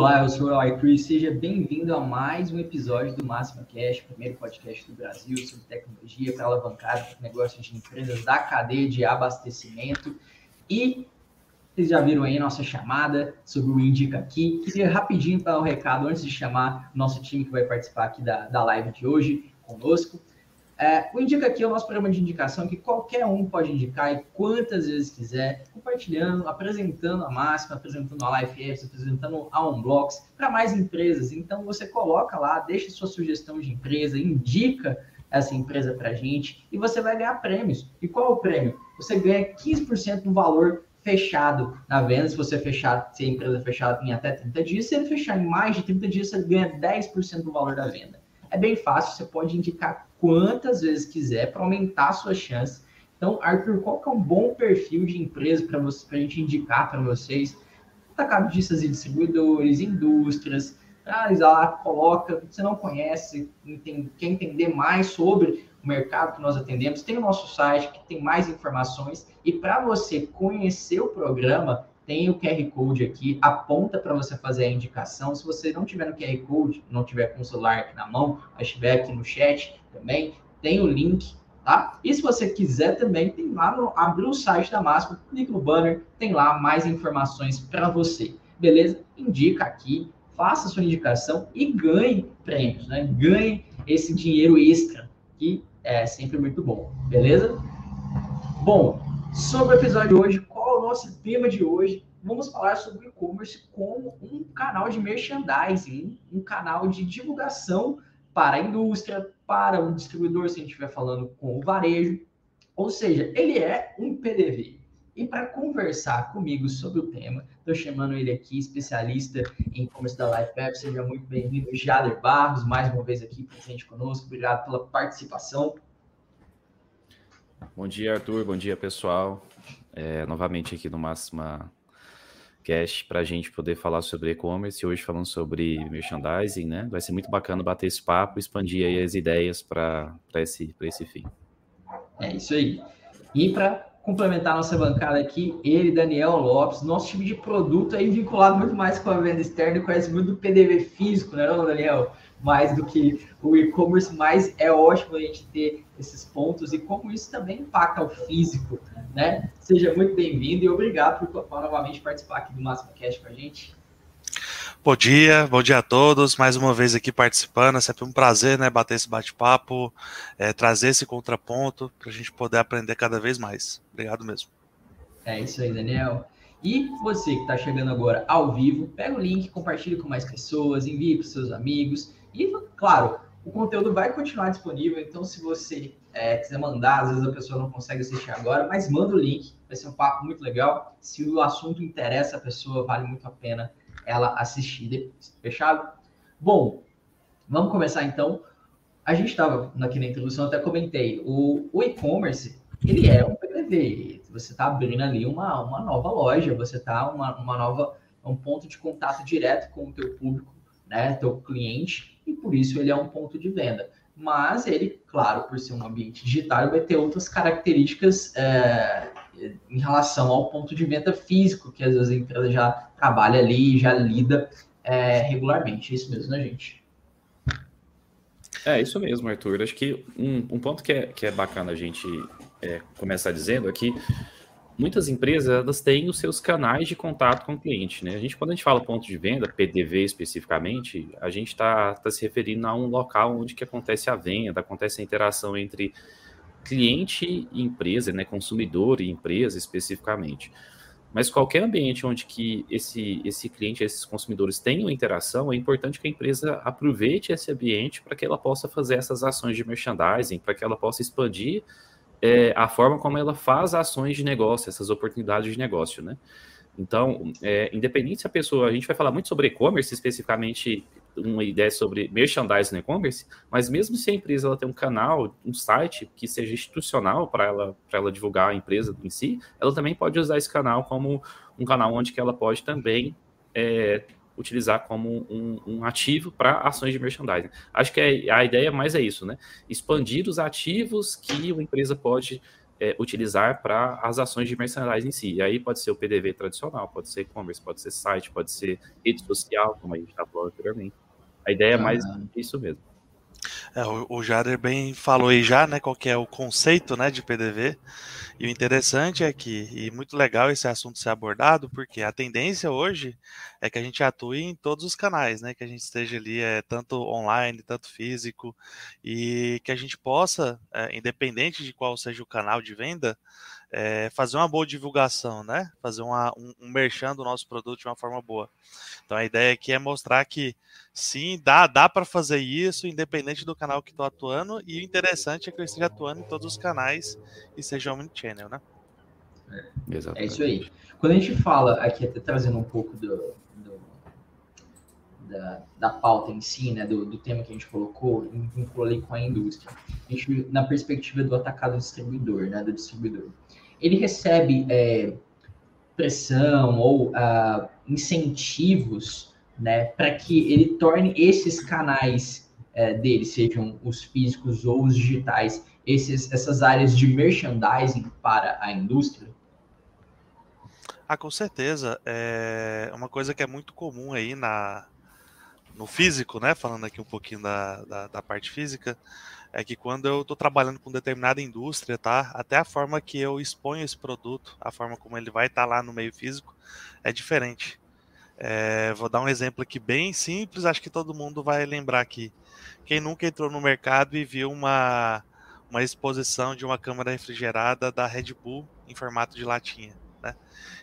Olá, eu sou o Eli Cruz, seja bem-vindo a mais um episódio do Máxima Cash, primeiro podcast do Brasil sobre tecnologia para alavancar negócios de empresas da cadeia de abastecimento. E vocês já viram aí nossa chamada sobre o Indica Aqui. Queria rapidinho dar o um recado antes de chamar nosso time que vai participar aqui da, da live de hoje conosco. É, o Indica aqui é o nosso programa de indicação que qualquer um pode indicar e quantas vezes quiser, compartilhando, apresentando a Máxima, apresentando a Life Apps, apresentando a Unblocks para mais empresas. Então você coloca lá, deixa sua sugestão de empresa, indica essa empresa para a gente e você vai ganhar prêmios. E qual é o prêmio? Você ganha 15% do valor fechado na venda. Se você fechar, se a empresa fechar em até 30 dias, se ele fechar em mais de 30 dias, você ganha 10% do valor da venda. É bem fácil, você pode indicar quantas vezes quiser para aumentar a sua chance. Então, Arthur, qual que é um bom perfil de empresa para a gente indicar para vocês? Atacadistas e distribuidores, indústrias, traz lá, coloca, você não conhece, entende, quer entender mais sobre o mercado que nós atendemos, tem o nosso site que tem mais informações e para você conhecer o programa, tem o QR Code aqui, aponta para você fazer a indicação. Se você não tiver no QR Code, não tiver com o celular aqui na mão, mas estiver aqui no chat também, tem o link, tá? E se você quiser também, tem lá no o site da Máxima, clique no banner, tem lá mais informações para você. Beleza? Indica aqui, faça sua indicação e ganhe prêmios, né? Ganhe esse dinheiro extra, que é sempre muito bom, beleza? Bom, sobre o episódio de hoje, nosso tema de hoje? Vamos falar sobre e-commerce como um canal de merchandising, um canal de divulgação para a indústria, para o distribuidor, se a gente estiver falando com o varejo. Ou seja, ele é um PDV. E para conversar comigo sobre o tema, estou chamando ele aqui, especialista em e-commerce da LifeApp. Seja muito bem-vindo, Jader Barros, mais uma vez aqui presente conosco. Obrigado pela participação. Bom dia, Arthur. Bom dia, pessoal. É, novamente aqui no Máxima Cast para a gente poder falar sobre e-commerce. Hoje falando sobre merchandising, né? Vai ser muito bacana bater esse papo, expandir aí as ideias para esse, esse fim. É isso aí. E para complementar nossa bancada aqui, ele, Daniel Lopes, nosso time de produto aí vinculado muito mais com a venda externa e conhece muito do PDV físico, né, não, Daniel? Mais do que o e-commerce, mas é ótimo a gente ter esses pontos e como isso também impacta o físico, né? Seja muito bem-vindo e obrigado por novamente participar aqui do Máximo Cast com a gente. Bom dia, bom dia a todos, mais uma vez aqui participando, é sempre um prazer, né, bater esse bate-papo, é, trazer esse contraponto para a gente poder aprender cada vez mais. Obrigado mesmo. É isso aí, Daniel. E você que está chegando agora ao vivo, pega o link, compartilhe com mais pessoas, envie para seus amigos e, claro, o conteúdo vai continuar disponível, então se você é, quiser mandar, às vezes a pessoa não consegue assistir agora, mas manda o link, vai ser um papo muito legal. Se o assunto interessa a pessoa, vale muito a pena ela assistir depois. Fechado? Bom, vamos começar então. A gente estava aqui na introdução, até comentei, o, o e-commerce, ele é um PDV, você está abrindo ali uma, uma nova loja, você está uma, uma nova, um ponto de contato direto com o teu público, né, teu cliente, e por isso ele é um ponto de venda. Mas ele, claro, por ser um ambiente digital, vai ter outras características é, em relação ao ponto de venda físico, que às vezes a empresa já trabalha ali, já lida é, regularmente. É isso mesmo, né, gente? É, isso mesmo, Arthur. Acho que um, um ponto que é, que é bacana a gente é, começar dizendo é muitas empresas elas têm os seus canais de contato com o cliente, né? A gente, quando a gente fala ponto de venda, PDV especificamente, a gente está tá se referindo a um local onde que acontece a venda, acontece a interação entre cliente e empresa, né? Consumidor e empresa especificamente. Mas qualquer ambiente onde que esse, esse cliente, esses consumidores tenham interação, é importante que a empresa aproveite esse ambiente para que ela possa fazer essas ações de merchandising, para que ela possa expandir é, a forma como ela faz ações de negócio, essas oportunidades de negócio, né? Então, é, independente se a pessoa, a gente vai falar muito sobre e-commerce, especificamente uma ideia sobre merchandising no e-commerce, mas mesmo se a empresa ela tem um canal, um site que seja institucional para ela, ela divulgar a empresa em si, ela também pode usar esse canal como um canal onde que ela pode também é, utilizar como um, um ativo para ações de merchandising. Acho que é, a ideia mais é isso, né? Expandir os ativos que uma empresa pode é, utilizar para as ações de merchandising em si. E aí pode ser o PDV tradicional, pode ser e-commerce, pode ser site, pode ser rede social, como a gente está falando anteriormente. A ideia é mais ah. isso mesmo. É, o, o Jader bem falou aí já, né, qual que é o conceito, né, de PDV. E o interessante é que, e muito legal esse assunto ser abordado, porque a tendência hoje é que a gente atue em todos os canais, né, que a gente esteja ali, é, tanto online, tanto físico, e que a gente possa, é, independente de qual seja o canal de venda, é, fazer uma boa divulgação, né? Fazer uma, um, um merchan do nosso produto de uma forma boa. Então a ideia aqui é mostrar que sim, dá, dá para fazer isso, independente do canal que estou atuando, e o interessante é que eu esteja atuando em todos os canais e seja omnichannel, né? É, é isso aí. Quando a gente fala aqui, até trazendo um pouco do, do da, da pauta em si, né, do, do tema que a gente colocou, vinculou com a indústria. A gente, na perspectiva do atacado distribuidor, né, do distribuidor ele recebe é, pressão ou uh, incentivos né, para que ele torne esses canais é, dele, sejam os físicos ou os digitais, esses, essas áreas de merchandising para a indústria? Ah, com certeza. É uma coisa que é muito comum aí na, no físico, né? Falando aqui um pouquinho da, da, da parte física, é que quando eu estou trabalhando com determinada indústria, tá? Até a forma que eu exponho esse produto, a forma como ele vai estar tá lá no meio físico, é diferente. É, vou dar um exemplo aqui bem simples, acho que todo mundo vai lembrar aqui. Quem nunca entrou no mercado e viu uma, uma exposição de uma câmara refrigerada da Red Bull em formato de latinha, né?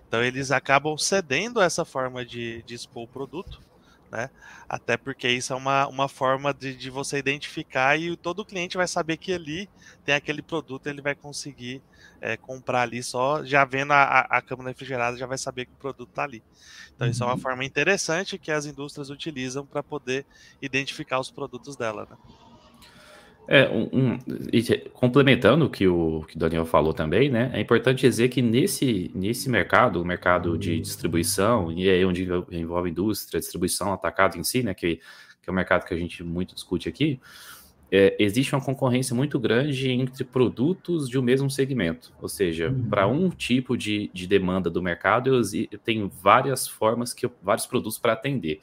Então eles acabam cedendo essa forma de, de expor o produto né? Até porque isso é uma, uma forma de, de você identificar e todo cliente vai saber que ali tem aquele produto, ele vai conseguir é, comprar ali só, já vendo a, a câmara refrigerada, já vai saber que o produto está ali. Então, uhum. isso é uma uhum. forma interessante que as indústrias utilizam para poder identificar os produtos dela, né? É, um, um, complementando o que o que o Daniel falou também, né? É importante dizer que nesse, nesse mercado, o mercado de distribuição, e é onde envolve indústria, distribuição, atacado em si, né? Que, que é o mercado que a gente muito discute aqui, é, existe uma concorrência muito grande entre produtos de um mesmo segmento. Ou seja, uhum. para um tipo de, de demanda do mercado, eu, eu tenho várias formas, que eu, vários produtos para atender.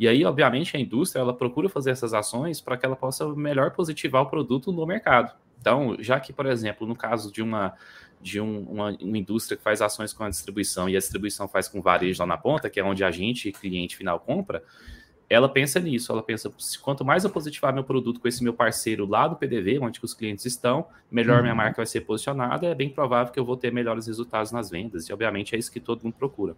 E aí, obviamente, a indústria ela procura fazer essas ações para que ela possa melhor positivar o produto no mercado. Então, já que, por exemplo, no caso de uma de um, uma, uma, indústria que faz ações com a distribuição e a distribuição faz com varejo lá na ponta, que é onde a gente, cliente final, compra, ela pensa nisso, ela pensa, quanto mais eu positivar meu produto com esse meu parceiro lá do PDV, onde os clientes estão, melhor uhum. minha marca vai ser posicionada, é bem provável que eu vou ter melhores resultados nas vendas, e obviamente é isso que todo mundo procura.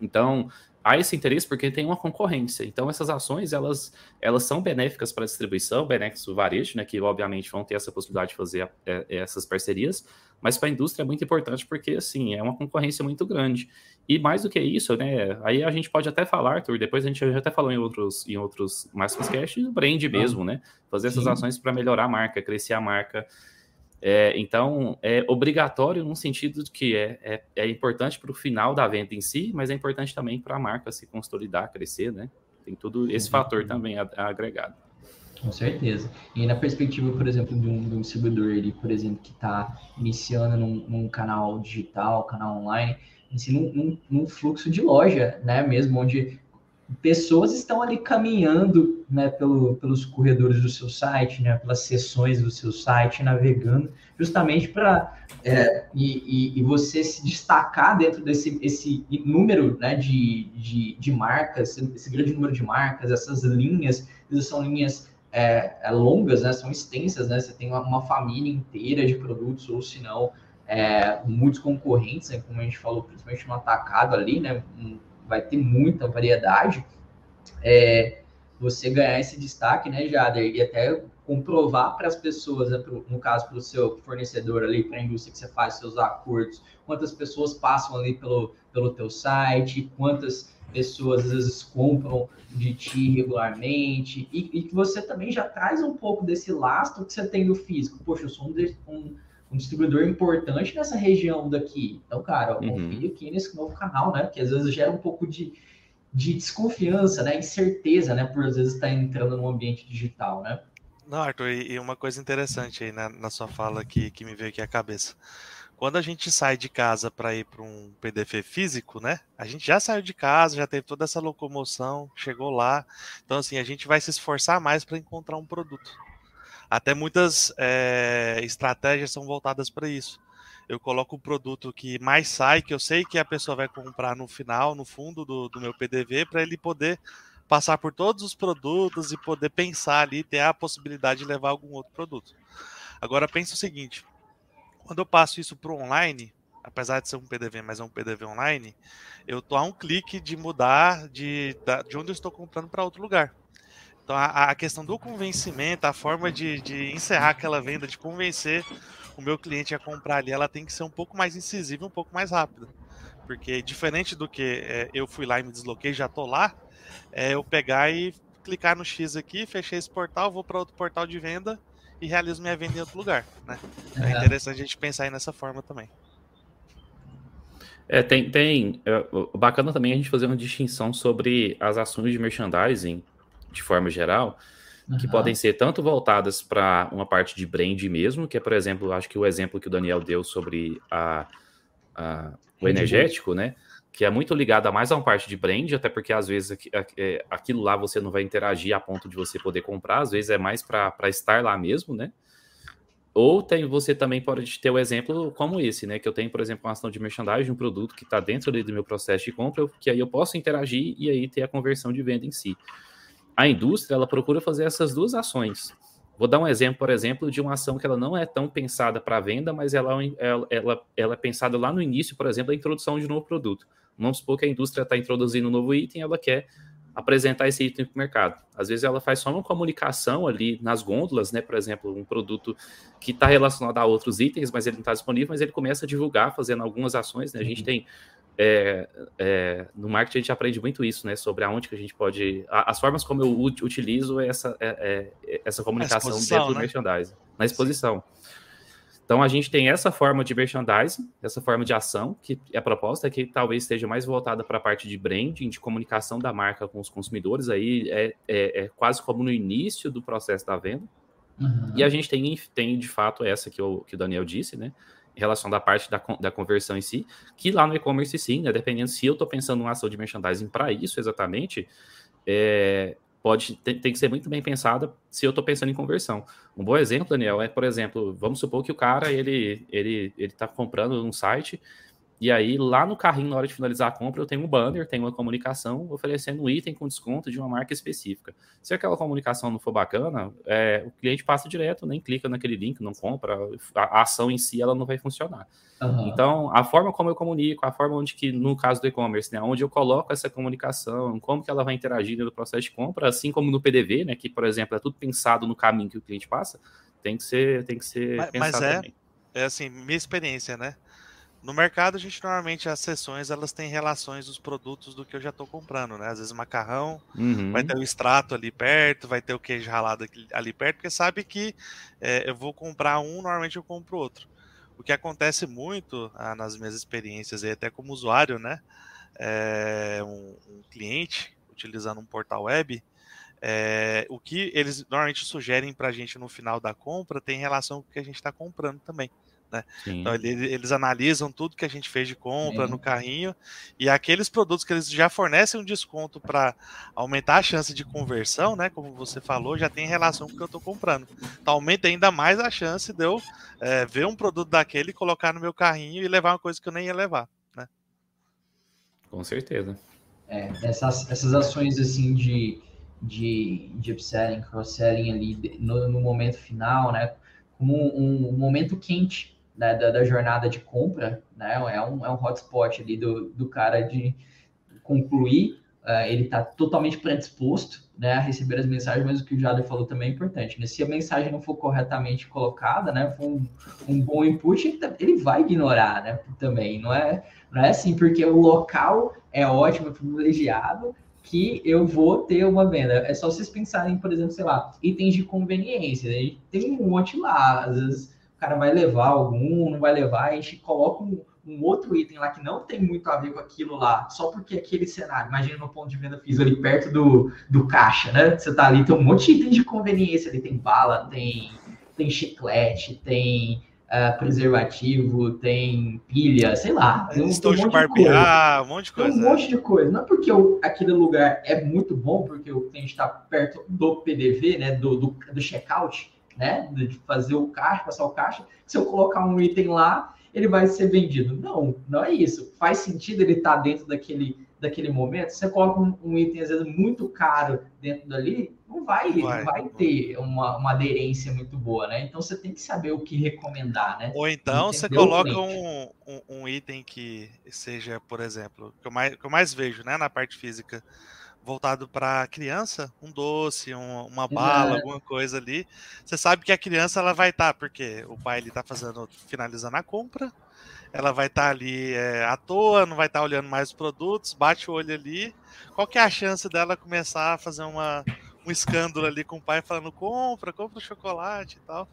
Então, há esse interesse porque tem uma concorrência. Então, essas ações, elas, elas são benéficas para a distribuição, benéficas para o varejo, né, que obviamente vão ter essa possibilidade de fazer é, é, essas parcerias, mas para a indústria é muito importante porque, assim, é uma concorrência muito grande. E mais do que isso, né, aí a gente pode até falar, Arthur, depois a gente já até falou em outros, em outros Máximos Cash, brand mesmo, né, fazer essas Sim. ações para melhorar a marca, crescer a marca, é, então, é obrigatório no sentido de que é, é, é importante para o final da venda em si, mas é importante também para a marca se consolidar, crescer, né? Tem todo esse uhum. fator também agregado. Com certeza. E na perspectiva, por exemplo, de um, de um distribuidor, ele, por exemplo, que está iniciando num, num, canal digital, canal online, assim, num, num, num, fluxo de loja, né? Mesmo onde pessoas estão ali caminhando né, pelo, pelos corredores do seu site, né, pelas seções do seu site, navegando, justamente para é, e, e, você se destacar dentro desse esse número né, de, de, de marcas, esse grande número de marcas, essas linhas, são linhas é, é, longas, né, são extensas, né, você tem uma, uma família inteira de produtos, ou se não, é, muitos concorrentes, né, como a gente falou, principalmente no atacado ali, né, vai ter muita variedade, é, você ganhar esse destaque, né, Jader, e até comprovar para as pessoas, né, pro, no caso, para o seu fornecedor ali, para a indústria que você faz seus acordos, quantas pessoas passam ali pelo, pelo teu site, quantas pessoas às vezes compram de ti regularmente, e, e que você também já traz um pouco desse lastro que você tem do físico. Poxa, eu sou um, um, um distribuidor importante nessa região daqui. Então, cara, uhum. confio aqui nesse novo canal, né? Que às vezes gera um pouco de, de desconfiança, né? Incerteza, né? Por às vezes estar tá entrando no ambiente digital, né? Não, Arthur, e uma coisa interessante aí na, na sua fala que, que me veio aqui à cabeça. Quando a gente sai de casa para ir para um PDF físico, né? A gente já saiu de casa, já teve toda essa locomoção, chegou lá. Então, assim, a gente vai se esforçar mais para encontrar um produto. Até muitas é, estratégias são voltadas para isso. Eu coloco o produto que mais sai, que eu sei que a pessoa vai comprar no final, no fundo do, do meu PDV, para ele poder passar por todos os produtos e poder pensar ali, ter a possibilidade de levar algum outro produto. Agora pense o seguinte: quando eu passo isso para online, apesar de ser um PDV, mas é um PDV online, eu estou a um clique de mudar de, de onde eu estou comprando para outro lugar. Então a, a, questão do convencimento, a forma de, de encerrar aquela venda, de convencer o meu cliente a comprar ali, ela tem que ser um pouco mais incisiva, um pouco mais rápida. Porque diferente do que é, eu fui lá e me desloquei, já estou lá, é eu pegar e clicar no X aqui, fechei esse portal, vou para outro portal de venda e realizo minha venda em outro lugar. Né? É interessante a gente pensar aí nessa forma também. É, tem, tem. É, bacana também a gente fazer uma distinção sobre as ações de merchandising, de forma geral, uhum. que podem ser tanto voltadas para uma parte de brand mesmo, que é, por exemplo, acho que o exemplo que o Daniel deu sobre a, a o energético, né? que é muito ligada mais a uma parte de brand, até porque às vezes é, aquilo lá você não vai interagir a ponto de você poder comprar, às vezes é mais para estar lá mesmo, né? Ou tem, você também pode ter o um exemplo como esse, né? Que eu tenho, por exemplo, uma ação de merchandising, um produto que está dentro do meu processo de compra, que aí eu posso interagir e aí ter a conversão de venda em si. A indústria, ela procura fazer essas duas ações. Vou dar um exemplo, por exemplo, de uma ação que ela não é tão pensada para venda, mas ela, é ela, ela, ela é pensada lá no início, por exemplo, da introdução de um novo produto. Vamos supor que a indústria está introduzindo um novo item, ela quer apresentar esse item para o mercado. Às vezes ela faz só uma comunicação ali nas gôndolas, né? Por exemplo, um produto que está relacionado a outros itens, mas ele não está disponível, mas ele começa a divulgar, fazendo algumas ações, né? A gente uhum. tem é, é, no marketing a gente aprende muito isso, né? Sobre aonde que a gente pode. as formas como eu utilizo essa, é, é essa comunicação dentro do né? merchandising, na exposição. Então a gente tem essa forma de merchandising, essa forma de ação, que a proposta é que talvez esteja mais voltada para a parte de branding, de comunicação da marca com os consumidores, aí é, é, é quase como no início do processo da venda. Uhum. E a gente tem, tem de fato essa que, eu, que o Daniel disse, né? Em relação da parte da, da conversão em si, que lá no e-commerce sim, né? Dependendo se eu estou pensando numa ação de merchandising para isso exatamente, é, pode tem, tem, que ser muito bem pensada se eu estou pensando em conversão. Um bom exemplo, Daniel, é, por exemplo, vamos supor que o cara ele ele ele está comprando um site e aí, lá no carrinho, na hora de finalizar a compra, eu tenho um banner, tenho uma comunicação oferecendo um item com desconto de uma marca específica. Se aquela comunicação não for bacana, é, o cliente passa direto, nem clica naquele link, não compra, a, a ação em si ela não vai funcionar. Uhum. Então, a forma como eu comunico, a forma onde que, no caso do e-commerce, né, onde eu coloco essa comunicação, como que ela vai interagir no processo de compra, assim como no PDV, né, que, por exemplo, é tudo pensado no caminho que o cliente passa, tem que ser, tem que ser mas, pensado mas é, também. É assim, minha experiência, né? No mercado, a gente normalmente as sessões elas têm relações dos produtos do que eu já estou comprando, né? Às vezes macarrão, uhum. vai ter o extrato ali perto, vai ter o queijo ralado ali perto, porque sabe que é, eu vou comprar um, normalmente eu compro outro. O que acontece muito ah, nas minhas experiências, e até como usuário, né? É, um, um, cliente utilizando um portal web, é, o que eles normalmente sugerem para a gente no final da compra tem relação com o que a gente está comprando também Né? Então, eles analisam tudo que a gente fez de compra no carrinho e aqueles produtos que eles já fornecem um desconto para aumentar a chance de conversão, né? Como você falou, já tem relação com o que eu estou comprando. Então aumenta ainda mais a chance de eu é, ver um produto daquele, colocar no meu carrinho e levar uma coisa que eu nem ia levar, né? Com certeza. É, essas, essas ações assim de, de, de upselling, cross-selling ali no, no momento final, né? Como um, um momento quente né, da, da, jornada de compra, né? É um, é um hotspot ali do, do cara de concluir, uh, ele está totalmente predisposto né, a receber as mensagens, mas o que o Jader falou também é importante, né? Se a mensagem não for corretamente colocada, né, for um, um bom input, ele, tá, ele, vai ignorar, né, também, não é, não é assim, porque o local é ótimo, é privilegiado, que eu vou ter uma venda. É só vocês pensarem, por exemplo, sei lá, itens de conveniência. Gente tem um monte lá, às vezes cara vai levar algum, não vai levar, a gente coloca um, um, outro item lá que não tem muito a ver com aquilo lá, só porque aquele cenário, imagina no ponto de venda físico ali perto do, do caixa, né? Você tá ali, tem um monte de itens de conveniência ali, tem bala, tem, tem chiclete, tem uh, preservativo, tem pilha, sei lá. Tem um, tem um de barbear, um monte de coisa. Tem um monte de coisa. Não é porque o, aquele lugar é muito bom, porque o cliente está perto do PDV, né? Do, do, do checkout, né? De fazer o caixa, passar o caixa. Se eu colocar um item lá, ele vai ser vendido. Não, não é isso. Faz sentido ele estar tá dentro daquele, daquele momento. Você coloca um, um, item, às vezes, muito caro dentro dali, não vai, vai, vai ter uma, uma aderência muito boa, né? Então você tem que saber o que recomendar, né? Ou então você coloca um, um, um, item que seja, por exemplo, que eu mais, que eu mais vejo né, na parte física voltado para criança, um doce, um, uma bala, é. alguma coisa ali. Você sabe que a criança ela vai estar, tá, porque o pai ele está fazendo, finalizando a compra, ela vai estar tá ali é, à toa, não vai estar tá olhando mais os produtos, bate o olho ali. Qual que é a chance dela começar a fazer uma, um escândalo ali com o pai falando compra, compra o chocolate e tal?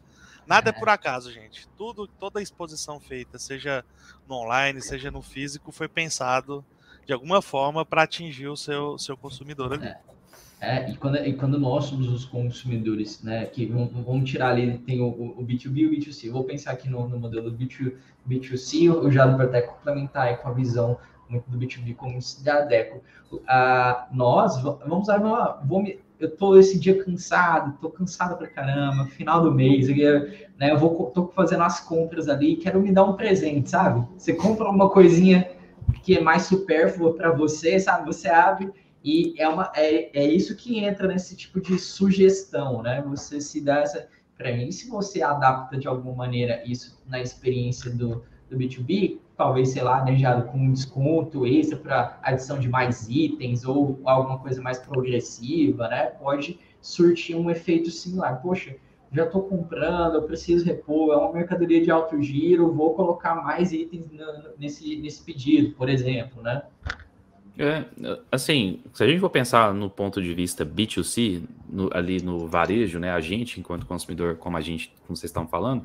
Nada é. é por acaso, gente. Tudo, toda a exposição feita, seja no online, seja no físico, foi pensado de alguma forma para atingir o seu, seu consumidor ali. É. É, e quando, e quando nós somos os consumidores, né, que vamos tirar ali, tem o, o B2B e o B2C. Eu vou pensar aqui no, no modelo B2, B2C, eu já vou até complementar com a visão muito do B2B como da Deco. Ah, nós, vamos usar uma, vou me, eu tô esse dia cansado, tô cansado pra caramba, final do mês, eu, né, eu vou, tô fazendo as compras ali, quero me dar um presente, sabe? Você compra uma coisinha que é mais supérflua para você, sabe? Você abre e é, uma, é, é isso que entra nesse tipo de sugestão, né? Você se dá essa. Para mim, se você adapta de alguma maneira isso na experiência do, do B2B, talvez, sei lá, né, já com um desconto extra para adição de mais itens ou alguma coisa mais progressiva, né? Pode surtir um efeito similar. Poxa, já estou comprando, eu preciso repor, é uma mercadoria de alto giro, vou colocar mais itens nesse, nesse pedido, por exemplo, né? É, assim, se a gente for pensar no ponto de vista B2C, no, ali no varejo, né, a gente, enquanto consumidor, como a gente, como vocês estão falando,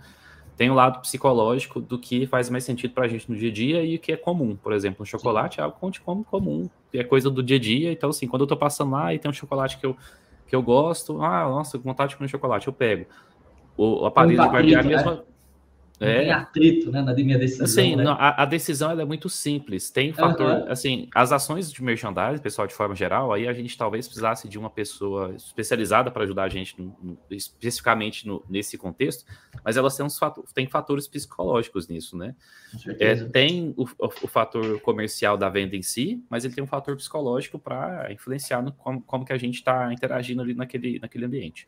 tem o um lado psicológico do que faz mais sentido para a gente no dia a dia e o que é comum. Por exemplo, um chocolate é algo que como comum, é coisa do dia a dia. Então, assim, quando eu estou passando lá e tem um chocolate que eu que eu gosto. Ah, nossa, vontade de comer chocolate, eu pego. O, o aparelho de guardiar né? mesmo. É. Tem atrito, né, na minha decisão. Sim, né? a, a, decisão é muito simples. Tem fator, uhum. assim, as ações de merchandising, pessoal, de forma geral, aí a gente talvez precisasse de uma pessoa especializada para ajudar a gente, no, no, especificamente no, nesse contexto, mas elas têm, uns fator, têm fatores psicológicos nisso, né? É, tem o, o, o, fator comercial da venda em si, mas ele tem um fator psicológico para influenciar no, como, como que a gente está interagindo ali naquele, naquele ambiente.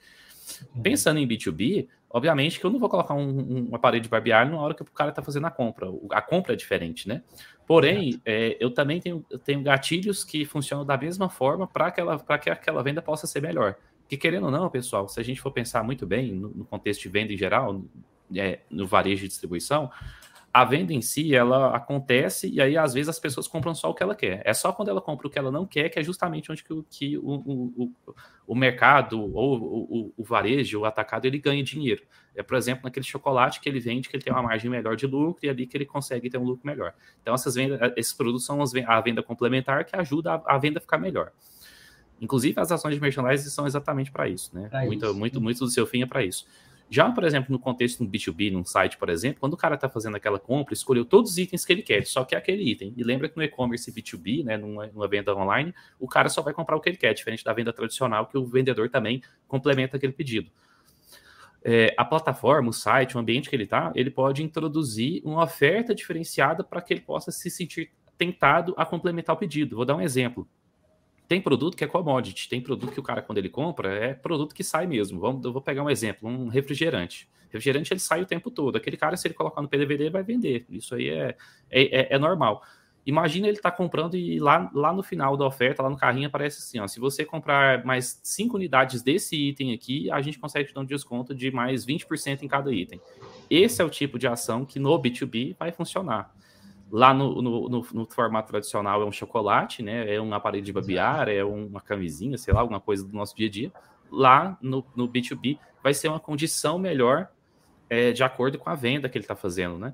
Pensando em B2B, obviamente que eu não vou colocar um, um aparelho de barbear na hora que o cara está fazendo a compra. A compra é diferente, né? Porém, é, eu também tenho, eu tenho gatilhos que funcionam da mesma forma para que aquela venda possa ser melhor. Que querendo ou não, pessoal, se a gente for pensar muito bem no, no contexto de venda em geral, é, no varejo de distribuição, a venda em si, ela acontece e aí às vezes as pessoas compram só o que ela quer. É só quando ela compra o que ela não quer que é justamente onde que, que o, o, o, mercado ou o, o, varejo, o atacado, ele ganha dinheiro. É, por exemplo, naquele chocolate que ele vende, que ele tem uma margem melhor de lucro e ali que ele consegue ter um lucro melhor. Então essas vendas, esses produtos são a venda complementar que ajuda a, a venda a ficar melhor. Inclusive as ações de merchandising são exatamente para isso, né? Muito, isso. muito, muito do seu fim é para isso. Já, por exemplo, no contexto do B2B, num site, por exemplo, quando o cara está fazendo aquela compra, escolheu todos os itens que ele quer, só quer aquele item. E lembra que no e-commerce B2B, né, numa, numa, venda online, o cara só vai comprar o que ele quer, diferente da venda tradicional, que o vendedor também complementa aquele pedido. É, a plataforma, o site, o ambiente que ele está, ele pode introduzir uma oferta diferenciada para que ele possa se sentir tentado a complementar o pedido. Vou dar um exemplo. Tem produto que é commodity, tem produto que o cara, quando ele compra, é produto que sai mesmo. Vamos, eu vou pegar um exemplo, um refrigerante. Refrigerante ele sai o tempo todo. Aquele cara, se ele colocar no PDVD, vai vender. Isso aí é, é, é, é normal. Imagina ele tá comprando e lá, lá no final da oferta, lá no carrinho, aparece assim: ó, se você comprar mais 5 unidades desse item aqui, a gente consegue te dar um desconto de mais 20% em cada item. Esse é o tipo de ação que no B2B vai funcionar. Lá no, no, no, no, formato tradicional é um chocolate, né? É um aparelho de babear, é uma camisinha, sei lá, alguma coisa do nosso dia a dia. Lá no, no B2B vai ser uma condição melhor é, de acordo com a venda que ele está fazendo, né?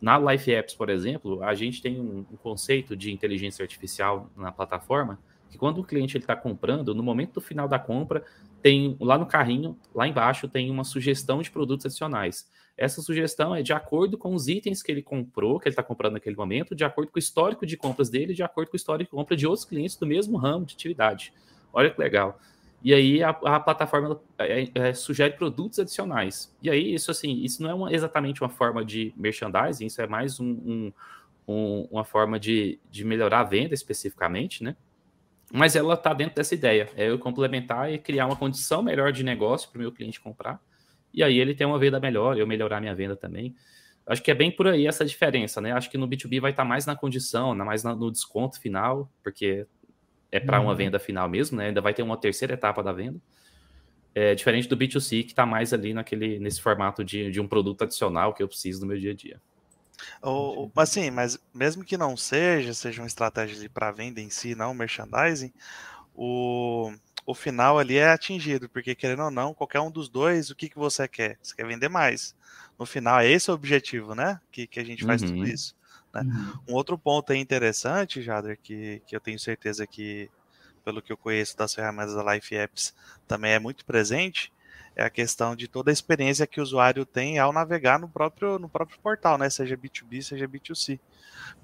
Na Life Apps, por exemplo, a gente tem um, um conceito de inteligência artificial na plataforma que quando o cliente está comprando, no momento do final da compra, tem lá no carrinho, lá embaixo, tem uma sugestão de produtos adicionais. Essa sugestão é de acordo com os itens que ele comprou, que ele está comprando naquele momento, de acordo com o histórico de compras dele, de acordo com o histórico de compra de outros clientes do mesmo ramo de atividade. Olha que legal. E aí a, a plataforma é, é, sugere produtos adicionais. E aí, isso assim, isso não é uma, exatamente uma forma de merchandising, isso é mais um, um, um, uma forma de, de melhorar a venda especificamente, né? Mas ela está dentro dessa ideia, é eu complementar e criar uma condição melhor de negócio para o meu cliente comprar e aí ele tem uma venda melhor, eu melhorar minha venda também. Acho que é bem por aí essa diferença, né? Acho que no B2B vai estar mais na condição, mais no desconto final, porque é para uma uhum. venda final mesmo, né? Ainda vai ter uma terceira etapa da venda. É diferente do B2C, que está mais ali naquele, nesse formato de, de um produto adicional que eu preciso no meu dia a dia. Ou, assim, mas mesmo que não seja, seja uma estratégia para venda em si, não merchandising, o, o final ali é atingido, porque querendo ou não, qualquer um dos dois, o que, que você quer? Você quer vender mais. No final, é esse o objetivo, né? Que, que a gente faz uhum. tudo isso. Né? Uhum. Um outro ponto aí interessante, Jader, que, que eu tenho certeza que, pelo que eu conheço das ferramentas da Life Apps, também é muito presente, é a questão de toda a experiência que o usuário tem ao navegar no próprio, no próprio portal, né? Seja B2B, seja B2C.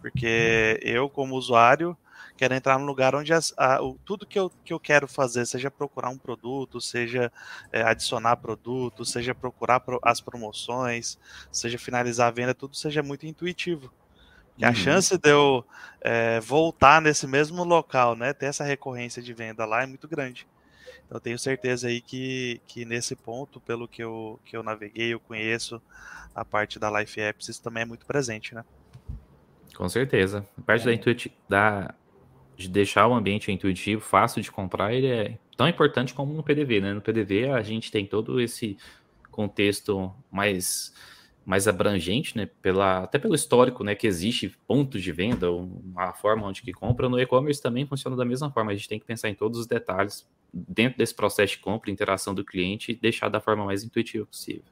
Porque uhum. eu, como usuário, quero entrar num lugar onde as, a, o, tudo que eu, que eu quero fazer, seja procurar um produto, seja é, adicionar produto, seja procurar pro, as promoções, seja finalizar a venda, tudo seja muito intuitivo. E a uhum. chance de eu é, voltar nesse mesmo local, né, ter essa recorrência de venda lá é muito grande. Então, eu tenho certeza aí que, que nesse ponto, pelo que eu, que eu naveguei, eu conheço a parte da Life Apps, isso também é muito presente, né? Com certeza. A parte é. da, intuiti da de deixar o ambiente intuitivo, fácil de comprar, ele é tão importante como no PDV, né? No PDV a gente tem todo esse contexto mais mais abrangente, né? Pela, até pelo histórico, né? Que existe pontos de venda, a forma onde que compra. No e-commerce também funciona da mesma forma. A gente tem que pensar em todos os detalhes dentro desse processo de compra, interação do cliente e deixar da forma mais intuitiva possível.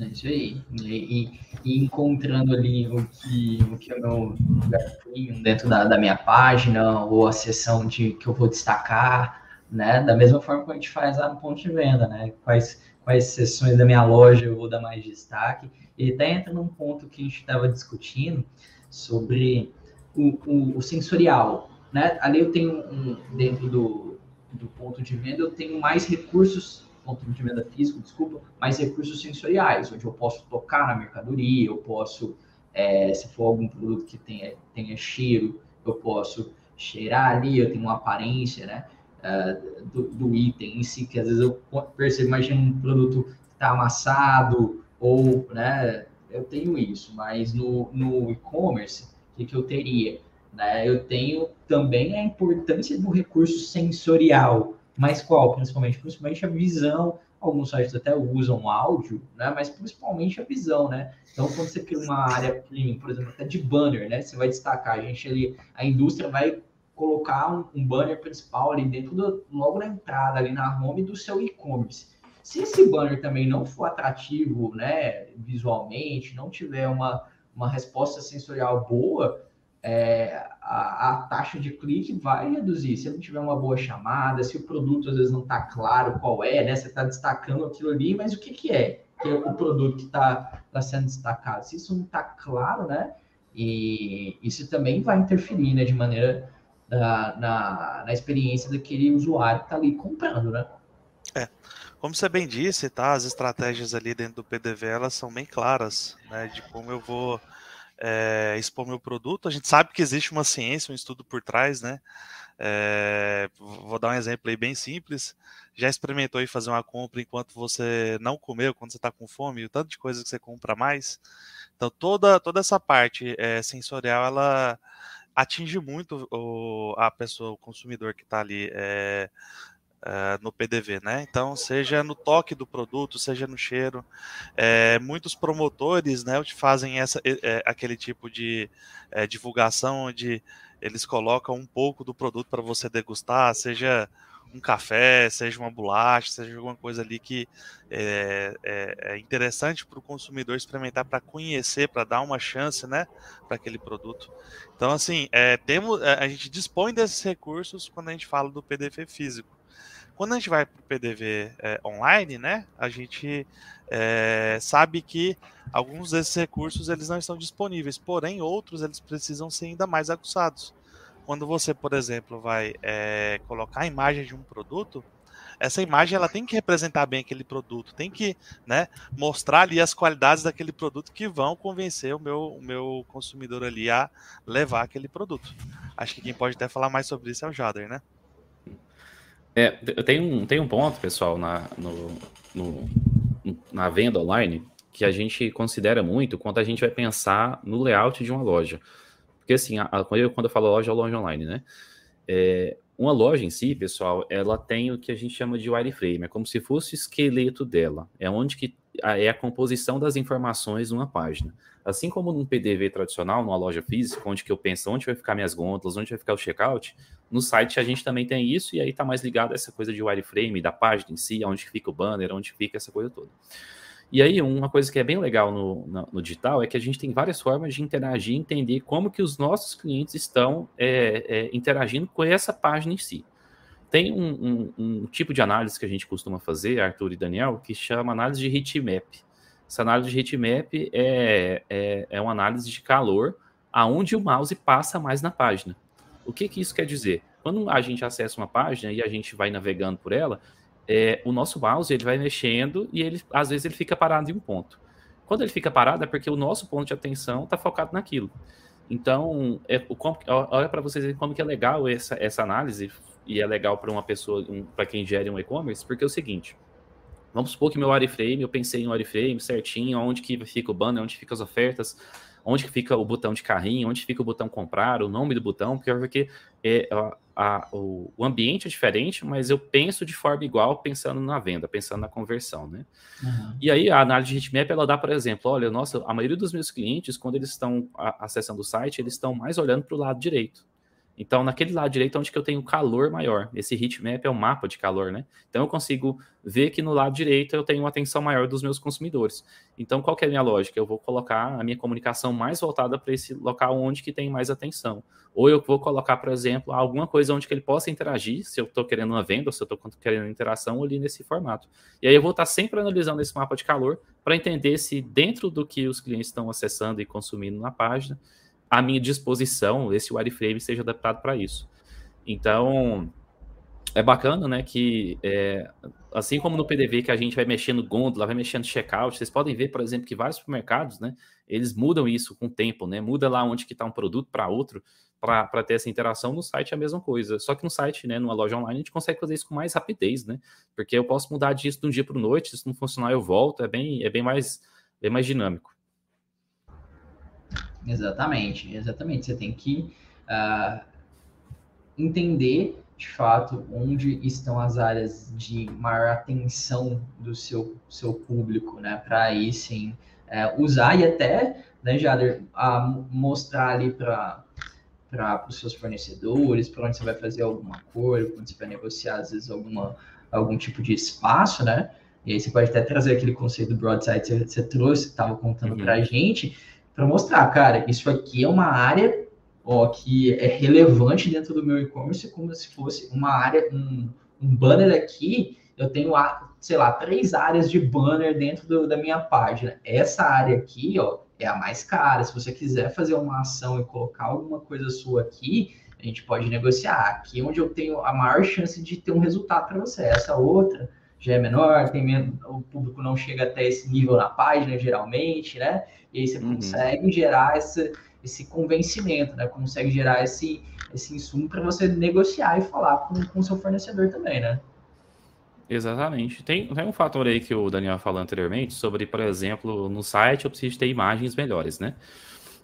É isso aí. E, e, encontrando ali o que, o que o meu lugar premium dentro da, da minha página, ou a seção de que eu vou destacar, né? Da mesma forma que a gente faz lá no ponto de venda, né? Quais, quais seções da minha loja eu vou dar mais destaque. E até entra num ponto que a gente estava discutindo sobre o, o, o, sensorial, né? Ali eu tenho um, dentro do, do ponto de venda, eu tenho mais recursos ponto de venda físico, desculpa, mais recursos sensoriais, onde eu posso tocar na mercadoria, eu posso, é, se for algum produto que tenha, tenha cheiro, eu posso cheirar ali, eu tenho uma aparência, né, uh, do, do, item em si, que às vezes eu percebo, imagina um produto que está amassado, ou, né, eu tenho isso, mas no, no e-commerce, o que, que eu teria? Né, eu tenho também a importância do recurso sensorial, mas qual, principalmente? Principalmente a visão. Alguns sites até usam áudio, né? Mas principalmente a visão, né? Então, quando você cria uma área premium, por exemplo, até de banner, né? Você vai destacar, a gente ali, a indústria vai colocar um, um banner principal ali dentro do, logo na entrada, ali na home do seu e-commerce. Se esse banner também não for atrativo, né, visualmente, não tiver uma, uma resposta sensorial boa, é, a, a, taxa de clique vai reduzir. Se não tiver uma boa chamada, se o produto às vezes não está claro qual é, né? Você está destacando aquilo ali, mas o que, que é? que o produto está tá sendo destacado. Se isso não está claro, né? E isso também vai interferir, né, de maneira na, na, na experiência daquele usuário que está ali comprando, né? É. Como você bem disse, tá? As estratégias ali dentro do PDV elas são bem claras, né? De como eu vou é, expor meu produto. A gente sabe que existe uma ciência, um estudo por trás, né? É, vou dar um exemplo aí bem simples. Já experimentou aí fazer uma compra enquanto você não comeu, quando você está com fome, o tanto de coisa que você compra mais. Então toda toda essa parte é, sensorial ela atinge muito o, a pessoa, o consumidor que está ali é, é, no PDV, né? Então, seja no toque do produto, seja no cheiro, é, muitos promotores, né, fazem essa, é, aquele tipo de divulgação onde eles colocam um pouco do produto para você degustar, seja um café, seja uma bolacha, seja alguma coisa ali que é, é, é interessante para o consumidor experimentar, para conhecer, para dar uma chance, né, para aquele produto. Então, assim, é, temos, é, a gente dispõe desses recursos quando a gente fala do PDV físico. Quando a gente vai para o PDV é, online, né, a gente é, sabe que alguns desses recursos eles não estão disponíveis, porém outros eles precisam ser ainda mais aguçados. Quando você, por exemplo, vai é, colocar a imagem de um produto, essa imagem ela tem que representar bem aquele produto, tem que né, mostrar ali as qualidades daquele produto que vão convencer o meu, o meu consumidor ali a levar aquele produto. Acho que quem pode até falar mais sobre isso é o Jader, né? É, tem um, tem um ponto, pessoal, na, no, no, na venda online que a gente considera muito quando a gente vai pensar no layout de uma loja. Porque assim, a, a, quando, eu, quando eu falo loja, é loja online, né? É, uma loja em si, pessoal, ela tem o que a gente chama de wireframe, é como se fosse o esqueleto dela, é onde que é a composição das informações numa página. Assim como num PDV tradicional, numa loja física, onde que eu penso onde vai ficar minhas gôndolas, onde vai ficar o checkout, no site a gente também tem isso, e aí está mais ligado a essa coisa de wireframe, da página em si, onde fica o banner, onde fica essa coisa toda. E aí, uma coisa que é bem legal no, no, no, digital é que a gente tem várias formas de interagir entender como que os nossos clientes estão é, é, interagindo com essa página em si. Tem um, um, um, tipo de análise que a gente costuma fazer, Arthur e Daniel, que chama análise de heatmap. Essa análise de heatmap é, é, é uma análise de calor aonde o mouse passa mais na página. O que, que isso quer dizer? Quando a gente acessa uma página e a gente vai navegando por ela, é, o nosso mouse ele vai mexendo e ele às vezes ele fica parado em um ponto. Quando ele fica parado é porque o nosso ponto de atenção está focado naquilo. Então, é, o, olha para vocês como que é legal essa, essa análise e é legal para uma pessoa, um, para quem gere um e-commerce, porque é o seguinte, vamos supor que meu wireframe, eu pensei em wireframe certinho, onde que fica o banner, onde fica as ofertas, onde fica o botão de carrinho, onde fica o botão comprar, o nome do botão, porque é, a, a, o, o, ambiente é diferente, mas eu penso de forma igual, pensando na venda, pensando na conversão, né? Uhum. E aí a análise de heatmap, ela dá, por exemplo, olha, nossa, a maioria dos meus clientes, quando eles estão acessando o site, eles estão mais olhando para o lado direito. Então, naquele lado direito, é onde que eu tenho calor maior. Esse heatmap é o mapa de calor, né? Então, eu consigo ver que no lado direito eu tenho uma atenção maior dos meus consumidores. Então, qual que é a minha lógica? Eu vou colocar a minha comunicação mais voltada para esse local onde que tem mais atenção. Ou eu vou colocar, por exemplo, alguma coisa onde que ele possa interagir, se eu estou querendo uma venda, ou se eu estou querendo interação ali nesse formato. E aí eu vou estar sempre analisando esse mapa de calor para entender se dentro do que os clientes estão acessando e consumindo na página, à minha disposição esse wireframe seja adaptado para isso. Então, é bacana, né, que é, assim como no PDV que a gente vai mexendo gôndola, vai mexendo checkout, vocês podem ver, por exemplo, que vários supermercados, né, eles mudam isso com o tempo, né, muda lá onde que está um produto para outro, para ter essa interação, no site é a mesma coisa, só que no site, né, numa loja online, a gente consegue fazer isso com mais rapidez, né, porque eu posso mudar disso de um dia para o noite, se não funcionar eu volto, é bem, é bem mais, bem mais dinâmico. Exatamente, exatamente. Você tem que uh, entender de fato onde estão as áreas de maior atenção do seu, seu público, né? Para aí sim uh, usar e até, né, Jader, uh, mostrar ali para para os seus fornecedores, para onde você vai fazer alguma coisa, onde você vai negociar, às vezes, alguma, algum tipo de espaço, né? E aí você pode até trazer aquele conceito do broadside que você, você trouxe, que estava contando uhum. para a gente, para mostrar, cara, isso aqui é uma área ó, que é relevante dentro do meu e-commerce, como se fosse uma área, um, um banner aqui, eu tenho sei lá, três áreas de banner dentro do, da minha página. Essa área aqui, ó, é a mais cara. Se você quiser fazer uma ação e colocar alguma coisa sua aqui, a gente pode negociar. Aqui é onde eu tenho a maior chance de ter um resultado para você. Essa outra já é menor, tem menos, o público não chega até esse nível na página, geralmente, né? E aí você uhum. consegue gerar esse, esse convencimento, né? Consegue gerar esse, esse insumo para você negociar e falar com o seu fornecedor também, né? Exatamente. Tem, tem um fator aí que o Daniel falou anteriormente sobre, por exemplo, no site eu preciso ter imagens melhores, né?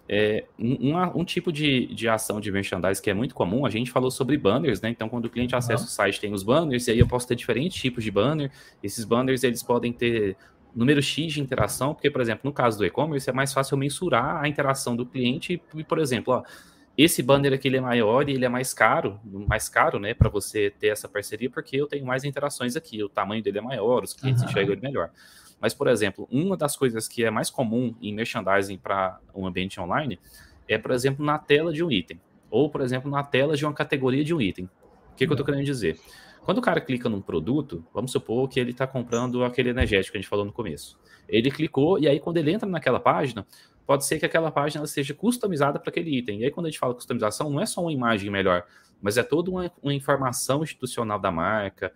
É, um, um, tipo de, de ação de merchandising que é muito comum, a gente falou sobre banners, né? Então, quando o cliente acessa o site, tem os banners, e aí eu posso ter diferentes tipos de banner. Esses banners, eles podem ter número X de interação, porque, por exemplo, no caso do e-commerce, é mais fácil mensurar a interação do cliente. E, por exemplo, ó, esse banner aqui ele é maior e ele é mais caro, mais caro, né, para você ter essa parceria, porque eu tenho mais interações aqui, o tamanho dele é maior, os clientes uhum. enxergam ele melhor. Mas, por exemplo, uma das coisas que é mais comum em merchandising para um ambiente online é, por exemplo, na tela de um item. Ou, por exemplo, na tela de uma categoria de um item. O que, que eu estou querendo dizer? Quando o cara clica num produto, vamos supor que ele está comprando aquele energético que a gente falou no começo. Ele clicou e aí quando ele entra naquela página, pode ser que aquela página seja customizada para aquele item. E aí quando a gente fala customização, não é só uma imagem melhor, mas é toda uma, uma informação institucional da marca,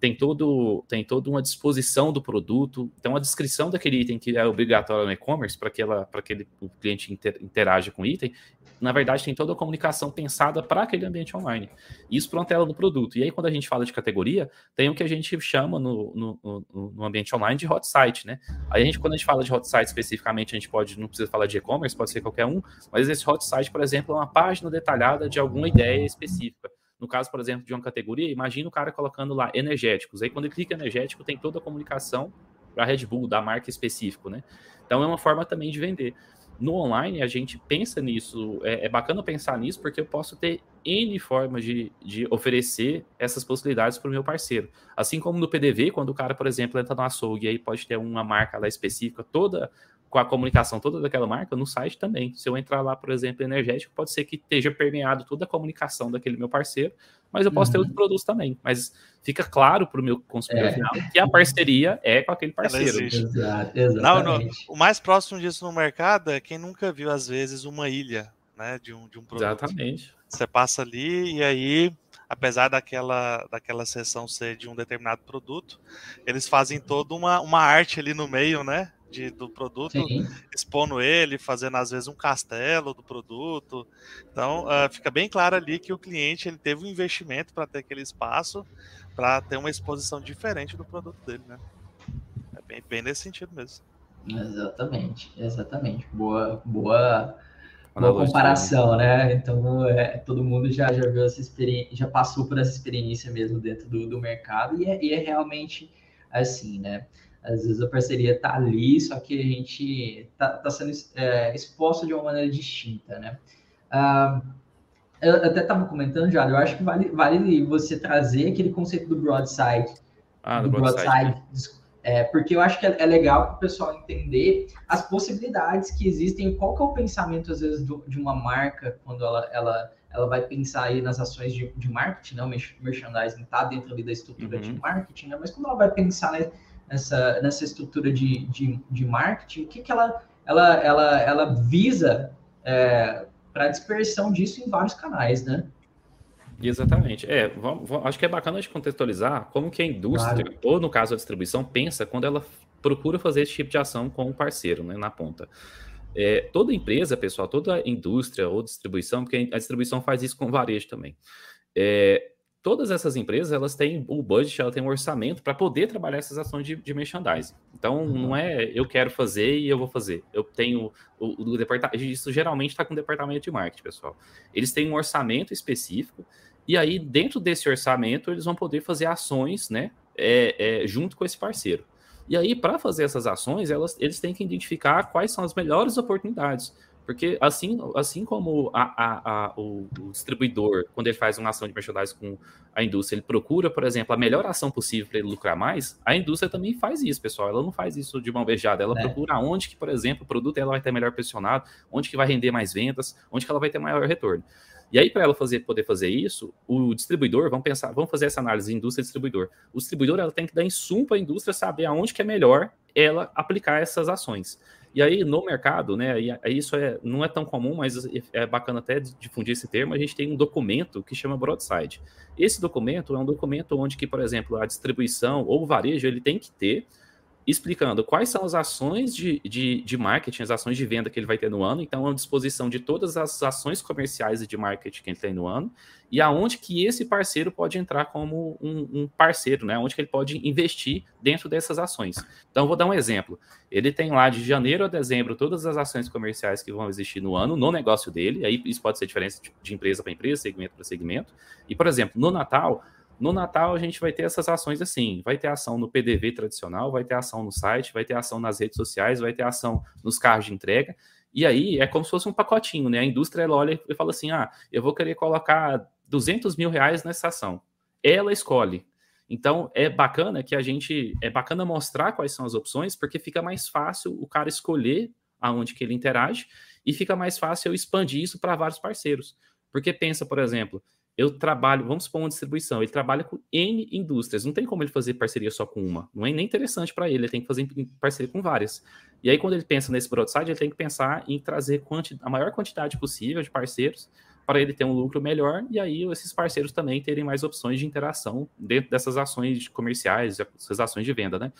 tem todo tem toda uma disposição do produto, tem uma descrição daquele item que é obrigatório no e-commerce para que ela que ele, o cliente inter, interaja com o item. Na verdade, tem toda a comunicação pensada para aquele ambiente online. Isso para uma tela do produto. E aí, quando a gente fala de categoria, tem o que a gente chama no, no, no, ambiente online de hot site, né? Aí a gente, quando a gente fala de hot site especificamente, a gente pode, não precisa falar de e-commerce, pode ser qualquer um, mas esse hot site, por exemplo, é uma página detalhada de alguma ideia específica. No caso, por exemplo, de uma categoria, imagina o cara colocando lá energéticos. Aí, quando ele clica energético, tem toda a comunicação para Red Bull, da marca específico, né? Então, é uma forma também de vender. No online, a gente pensa nisso, é, é bacana pensar nisso, porque eu posso ter N formas de, de oferecer essas possibilidades para o meu parceiro. Assim como no PDV, quando o cara, por exemplo, entra no açougue aí pode ter uma marca lá específica, toda com a comunicação toda daquela marca no site também. Se eu entrar lá, por exemplo, energético, pode ser que esteja permeado toda a comunicação daquele meu parceiro, mas eu posso uhum. ter outros produtos também. Mas fica claro para o meu consumidor é. final que a parceria é com aquele parceiro. Exato, exatamente. Não, no, o mais próximo disso no mercado é quem nunca viu, às vezes, uma ilha né, de, um, de um produto. Exatamente. Você passa ali e aí apesar daquela, daquela sessão ser de um determinado produto, eles fazem toda uma, uma arte ali no meio, né? De, do produto, Sim. expondo ele, fazendo às vezes um castelo do produto. Então, uh, fica bem claro ali que o cliente ele teve um investimento para ter aquele espaço, para ter uma exposição diferente do produto dele, né? É bem, bem nesse sentido mesmo. Exatamente, exatamente. Boa, boa, boa comparação, né? Então, é, todo mundo já, já viu essa experiência, já passou por essa experiência mesmo dentro do, do mercado, e é, e é realmente assim, né? Às vezes a parceria está ali, só que a gente está tá sendo é, exposto de uma maneira distinta, né? Ah, eu até estava comentando já, eu acho que vale, vale você trazer aquele conceito do broadside. Ah, do, do broadside. broadside é, porque eu acho que é, é legal para o pessoal entender as possibilidades que existem, qual que é o pensamento, às vezes, do, de uma marca quando ela, ela, ela vai pensar aí nas ações de, de marketing, né? O merchandising está dentro ali da estrutura uhum. de marketing, né? Mas quando ela vai pensar né, nessa, nessa estrutura de, de, de marketing, o que, que ela, ela, ela, ela visa é, para a dispersão disso em vários canais, né? Exatamente. É, vamos, vamos, acho que é bacana de contextualizar como que a indústria, claro. ou no caso a distribuição, pensa quando ela procura fazer esse tipo de ação com o um parceiro, né, na ponta. É, toda empresa, pessoal, toda indústria ou distribuição, porque a distribuição faz isso com varejo também. É, todas essas empresas elas têm o budget, ela tem um orçamento para poder trabalhar essas ações de, de merchandising. Então uhum. não é eu quero fazer e eu vou fazer. Eu tenho o, o departamento, isso geralmente está com o departamento de marketing, pessoal. Eles têm um orçamento específico e aí dentro desse orçamento eles vão poder fazer ações, né, é, é, junto com esse parceiro. E aí para fazer essas ações elas, eles têm que identificar quais são as melhores oportunidades. Porque assim, assim como a, a, a, o, o, distribuidor, quando ele faz uma ação de merchandising com a indústria, ele procura, por exemplo, a melhor ação possível para ele lucrar mais, a indústria também faz isso, pessoal. Ela não faz isso de mão beijada. Ela é. procura onde que, por exemplo, o produto ela vai ter melhor posicionado, onde que vai render mais vendas, onde que ela vai ter maior retorno. E aí, para ela fazer, poder fazer isso, o distribuidor, vamos pensar, vamos fazer essa análise indústria-distribuidor. O distribuidor ela tem que dar insumo para a indústria saber aonde que é melhor ela aplicar essas ações. E aí, no mercado, né, e isso é, não é tão comum, mas é bacana até difundir esse termo, a gente tem um documento que chama broadside. Esse documento é um documento onde que, por exemplo, a distribuição ou o varejo, ele tem que ter explicando quais são as ações de, de, de, marketing, as ações de venda que ele vai ter no ano. Então, é uma disposição de todas as ações comerciais e de marketing que ele tem no ano e aonde que esse parceiro pode entrar como um, um, parceiro, né? Onde que ele pode investir dentro dessas ações. Então, vou dar um exemplo. Ele tem lá de janeiro a dezembro todas as ações comerciais que vão existir no ano no negócio dele. Aí isso pode ser diferença de, de empresa para empresa, segmento para segmento. E, por exemplo, no Natal no Natal, a gente vai ter essas ações assim: vai ter ação no PDV tradicional, vai ter ação no site, vai ter ação nas redes sociais, vai ter ação nos carros de entrega. E aí é como se fosse um pacotinho, né? A indústria ela olha e fala assim: ah, eu vou querer colocar 200 mil reais nessa ação. Ela escolhe. Então é bacana que a gente é bacana mostrar quais são as opções, porque fica mais fácil o cara escolher aonde que ele interage e fica mais fácil eu expandir isso para vários parceiros. Porque pensa, por exemplo, eu trabalho, vamos supor uma distribuição, ele trabalha com N indústrias, não tem como ele fazer parceria só com uma, não é nem interessante para ele, ele tem que fazer parceria com várias. E aí, quando ele pensa nesse broadside, ele tem que pensar em trazer a maior quantidade possível de parceiros para ele ter um lucro melhor, e aí esses parceiros também terem mais opções de interação dentro dessas ações comerciais, essas ações de venda, né?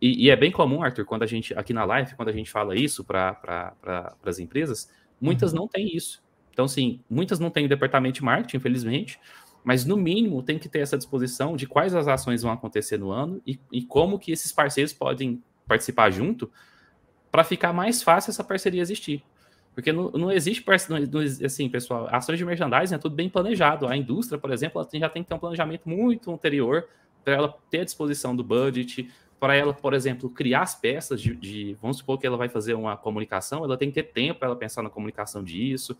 E, e é bem comum, Arthur, quando a gente, aqui na live, quando a gente fala isso para pra, as empresas, muitas uhum. não têm isso. Então, assim, muitas não têm departamento de marketing, infelizmente, mas no mínimo tem que ter essa disposição de quais as ações vão acontecer no ano e, e como que esses parceiros podem participar junto para ficar mais fácil essa parceria existir. Porque não, não existe, assim, pessoal, ações de merchandising é tudo bem planejado. A indústria, por exemplo, ela tem, já tem que ter um planejamento muito anterior para ela ter a disposição do budget, para ela, por exemplo, criar as peças de, de, vamos supor que ela vai fazer uma comunicação, ela tem que ter tempo para ela pensar na comunicação disso.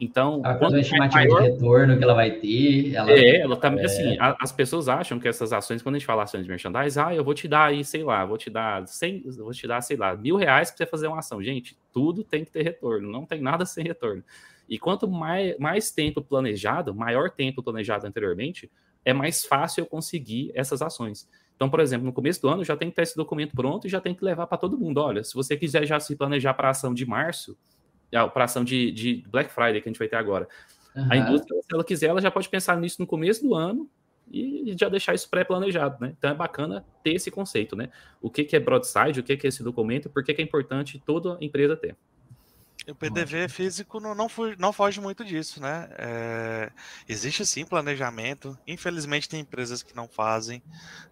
Então, a quando estimativa maior, de retorno que ela vai ter. Ela, é, ela tá, é... assim, a, as pessoas acham que essas ações, quando a gente fala ações de merchandise, ah, eu vou te dar aí, sei lá, vou te dar 100, vou te dar, sei lá, mil reais para você fazer uma ação. Gente, tudo tem que ter retorno, não tem nada sem retorno. E quanto mais, mais tempo planejado, maior tempo planejado anteriormente, é mais fácil eu conseguir essas ações. Então, por exemplo, no começo do ano já tem que ter esse documento pronto e já tem que levar para todo mundo. Olha, se você quiser já se planejar para a ação de março, a operação de, de Black Friday que a gente vai ter agora. Uhum. A indústria, se ela quiser, ela já pode pensar nisso no começo do ano e já deixar isso pré-planejado, né? Então é bacana ter esse conceito, né? O que, que é broadside, o que, que é esse documento, por que, que é importante toda empresa ter. O PDV físico não, não, foge, não foge muito disso, né? É, existe sim planejamento. Infelizmente tem empresas que não fazem,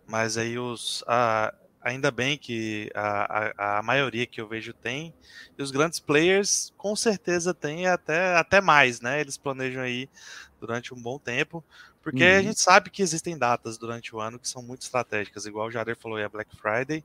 mas aí os, a, ainda bem que a, a, a, maioria que eu vejo tem, e os grandes players com certeza têm até, até mais, né? Eles planejam aí durante um bom tempo, porque uhum. a gente sabe que existem datas durante o ano que são muito estratégicas, igual o Jader falou, é a Black Friday,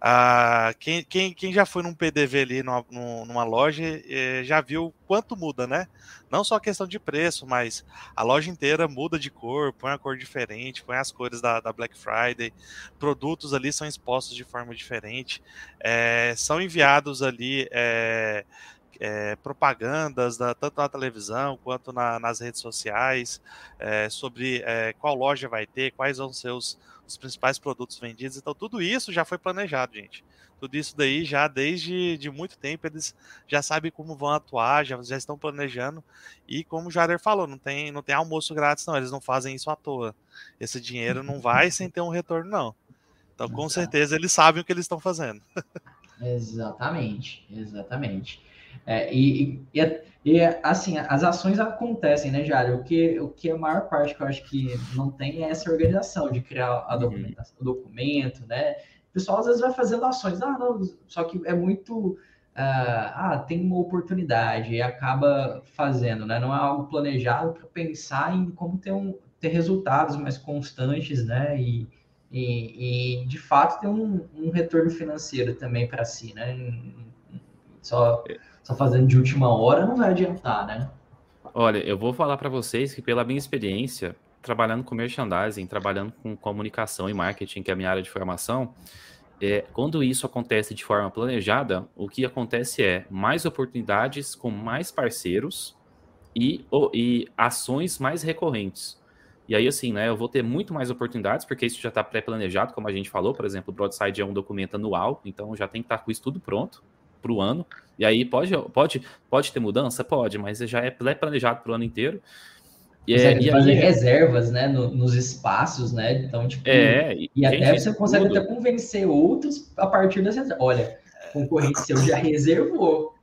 ah, quem, quem, quem, já foi num PDV ali numa, numa loja eh, já viu quanto muda, né? Não só a questão de preço, mas a loja inteira muda de cor, põe a cor diferente, põe as cores da, da Black Friday, produtos ali são expostos de forma diferente, é, são enviados ali é, propagandas, da, tanto na televisão quanto na, nas redes sociais, sobre qual loja vai ter, quais vão ser os os principais produtos vendidos. Então, tudo isso já foi planejado, gente. Tudo isso daí já desde de muito tempo eles já sabem como vão atuar, já, já estão planejando. E como o Jader falou, não tem, não tem almoço grátis, não. Eles não fazem isso à toa. Esse dinheiro não vai sem ter um retorno, não. Então, com certeza, eles sabem o que eles estão fazendo. exatamente, exatamente. É, e, e, e, assim, as ações acontecem, né, Jário? O que, o que a maior parte que eu acho que não tem é essa organização de criar a uhum. documentação, o documento, né? O pessoal às vezes vai fazendo ações, ah, não, só que é muito. Uh, ah, tem uma oportunidade e acaba fazendo, né? Não é algo planejado para pensar em como ter, um, ter resultados mais constantes, né? E, e, e de fato ter um, um retorno financeiro também para si, né? Só é só fazendo de última hora não vai adiantar, né? Olha, eu vou falar para vocês que pela minha experiência, trabalhando com merchandising, trabalhando com comunicação e marketing, que é a minha área de formação, é, quando isso acontece de forma planejada, o que acontece é mais oportunidades com mais parceiros e, e ações mais recorrentes. E aí, assim, né, eu vou ter muito mais oportunidades, porque isso já está pré-planejado, como a gente falou, por exemplo, o Broadside é um documento anual, então já tem que estar com isso tudo pronto para o ano. E aí pode, pode, pode ter mudança? Pode, mas já é pré-planejado para o ano inteiro. E é, e fazer aí, reservas, né, no, nos espaços, né? Então, tipo, é, e, e até você consegue tudo. até convencer outros a partir das reservas. Olha, concorrente seu já reservou.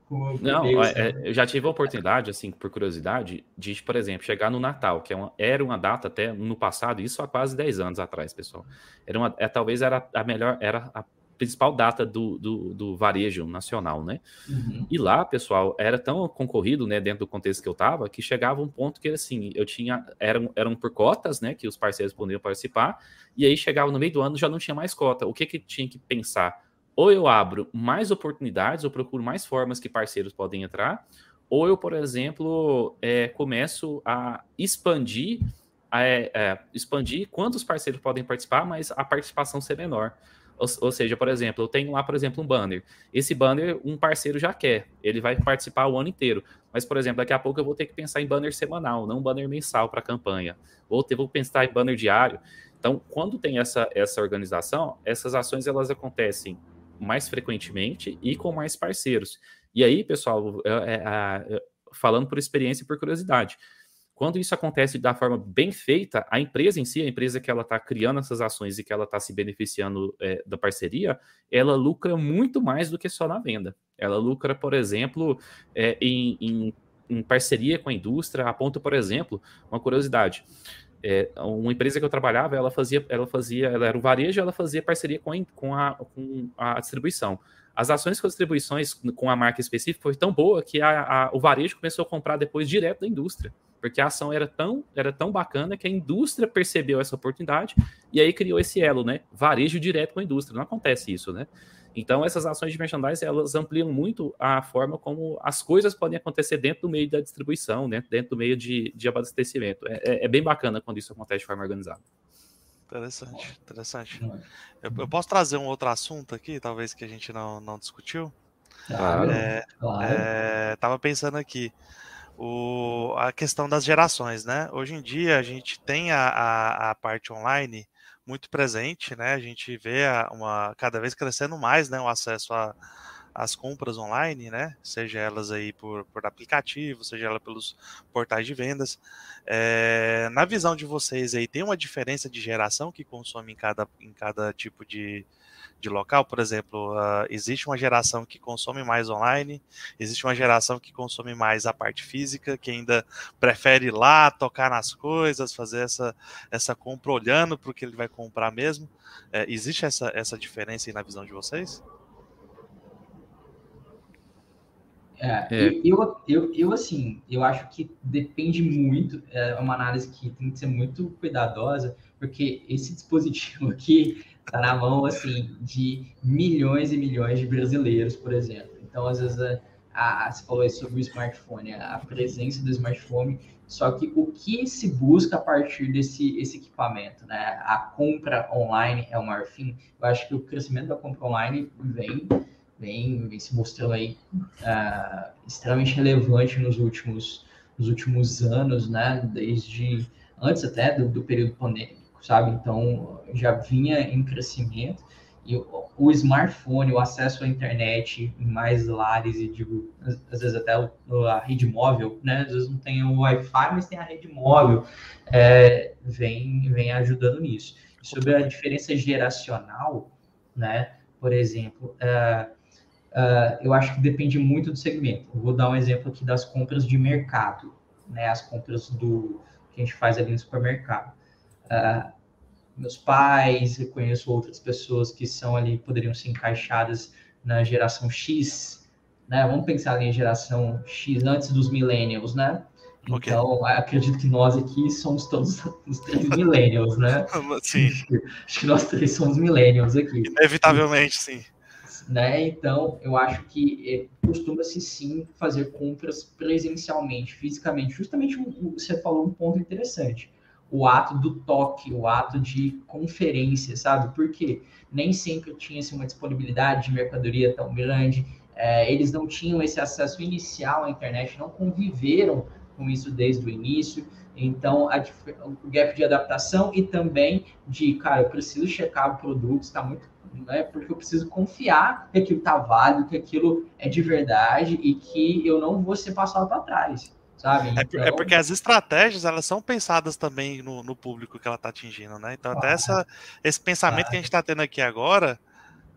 Não, é, é, eu já tive a oportunidade, assim, por curiosidade, de, por exemplo, chegar no Natal, que é uma, era uma data até no passado, isso há quase 10 anos atrás, pessoal. Era uma, é, talvez era a melhor, era a principal data do, do, do varejo nacional, né? Uhum. E lá, pessoal, era tão concorrido, né, dentro do contexto que eu estava, que chegava um ponto que, assim, eu tinha, eram, eram por cotas, né, que os parceiros podiam participar, e aí chegava no meio do ano já não tinha mais cota. O que que tinha que pensar? Ou eu abro mais oportunidades, ou procuro mais formas que parceiros podem entrar, ou eu, por exemplo, é, começo a expandir, é, é, expandir quantos parceiros podem participar, mas a participação ser menor. Ou, ou, seja, por exemplo, eu tenho lá, por exemplo, um banner. Esse banner, um parceiro já quer, ele vai participar o ano inteiro. Mas, por exemplo, daqui a pouco eu vou ter que pensar em banner semanal, não banner mensal para a campanha. Ou vou pensar em banner diário. Então, quando tem essa, essa organização, essas ações elas acontecem mais frequentemente e com mais parceiros. E aí, pessoal, é, é, é, falando por experiência e por curiosidade, quando isso acontece da forma bem feita, a empresa em si, a empresa que ela está criando essas ações e que ela está se beneficiando é, da parceria, ela lucra muito mais do que só na venda. Ela lucra, por exemplo, é, em, em, em, parceria com a indústria, a ponto, por exemplo, uma curiosidade. É, uma empresa que eu trabalhava, ela fazia, ela fazia, ela era o varejo, ela fazia parceria com a, com a, com a distribuição. As ações com as distribuições com a marca específica foi tão boa que a, a, o varejo começou a comprar depois direto da indústria porque a ação era tão, era tão bacana que a indústria percebeu essa oportunidade e aí criou esse elo, né? Varejo direto com a indústria. Não acontece isso, né? Então, essas ações de merchandising, elas ampliam muito a forma como as coisas podem acontecer dentro do meio da distribuição, né? dentro do meio de, de abastecimento. É, é, é bem bacana quando isso acontece de forma organizada. Interessante, interessante. Eu, eu, posso trazer um outro assunto aqui, talvez que a gente não, não discutiu? Claro, é, claro. É, tava pensando aqui o, a questão das gerações, né? Hoje em dia a gente tem a, a, a parte online muito presente, né? A gente vê a, uma cada vez crescendo mais, né? O acesso as compras online, né? Seja elas aí por, por aplicativo, seja ela pelos portais de vendas. É, na visão de vocês aí, tem uma diferença de geração que consome em cada, em cada tipo de, de local, por exemplo, uh, existe uma geração que consome mais online, existe uma geração que consome mais a parte física, que ainda prefere ir lá, tocar nas coisas, fazer essa, essa compra olhando para o que ele vai comprar mesmo. É, existe essa, essa diferença aí na visão de vocês? É, é. Eu, eu, eu, assim, eu acho que depende muito, é uma análise que tem que ser muito cuidadosa, porque esse dispositivo aqui, está na mão assim de milhões e milhões de brasileiros, por exemplo. Então, às vezes, a, a, você falou sobre o smartphone, a presença do smartphone, só que o que se busca a partir desse esse equipamento, né? A compra online é o maior fim. Eu acho que o crescimento da compra online vem, vem, vem se mostrando aí uh, extremamente relevante nos últimos, nos últimos anos, né? Desde antes até do, do período pandêmico sabe? Então, já vinha em crescimento. E o, smartphone, o acesso à internet em mais lares, e digo, às, vezes até a rede móvel, né? Às vezes não tem o Wi-Fi, mas tem a rede móvel, é, vem, vem ajudando nisso. Sobre a diferença geracional, né? Por exemplo, uh, uh, eu acho que depende muito do segmento. Eu vou dar um exemplo aqui das compras de mercado, né? As compras do que a gente faz ali no supermercado. Uh, meus pais, eu conheço outras pessoas que são ali, poderiam ser encaixadas na geração X, né? Vamos pensar ali em geração X antes dos millennials, né? Okay. Então, acredito que nós aqui somos todos os três millennials, né? Sim. Acho que nós três somos millennials aqui. Inevitavelmente, sim. Né? Então, eu acho que é, costuma-se sim fazer compras presencialmente, fisicamente. Justamente você falou um ponto interessante o ato do toque, o ato de conferência, sabe? Porque nem sempre tinha assim, uma disponibilidade de mercadoria tão grande, é, eles não tinham esse acesso inicial à internet, não conviveram com isso desde o início. Então, a, o gap de adaptação e também de, cara, eu preciso checar o produto, está muito. Né, porque eu preciso confiar que aquilo está válido, que aquilo é de verdade e que eu não vou ser passado para trás. Sabe? É então... É, porque as estratégias elas são pensadas também no, no público que ela está atingindo, né? Então, até essa, esse pensamento ah. que a gente está tendo aqui agora,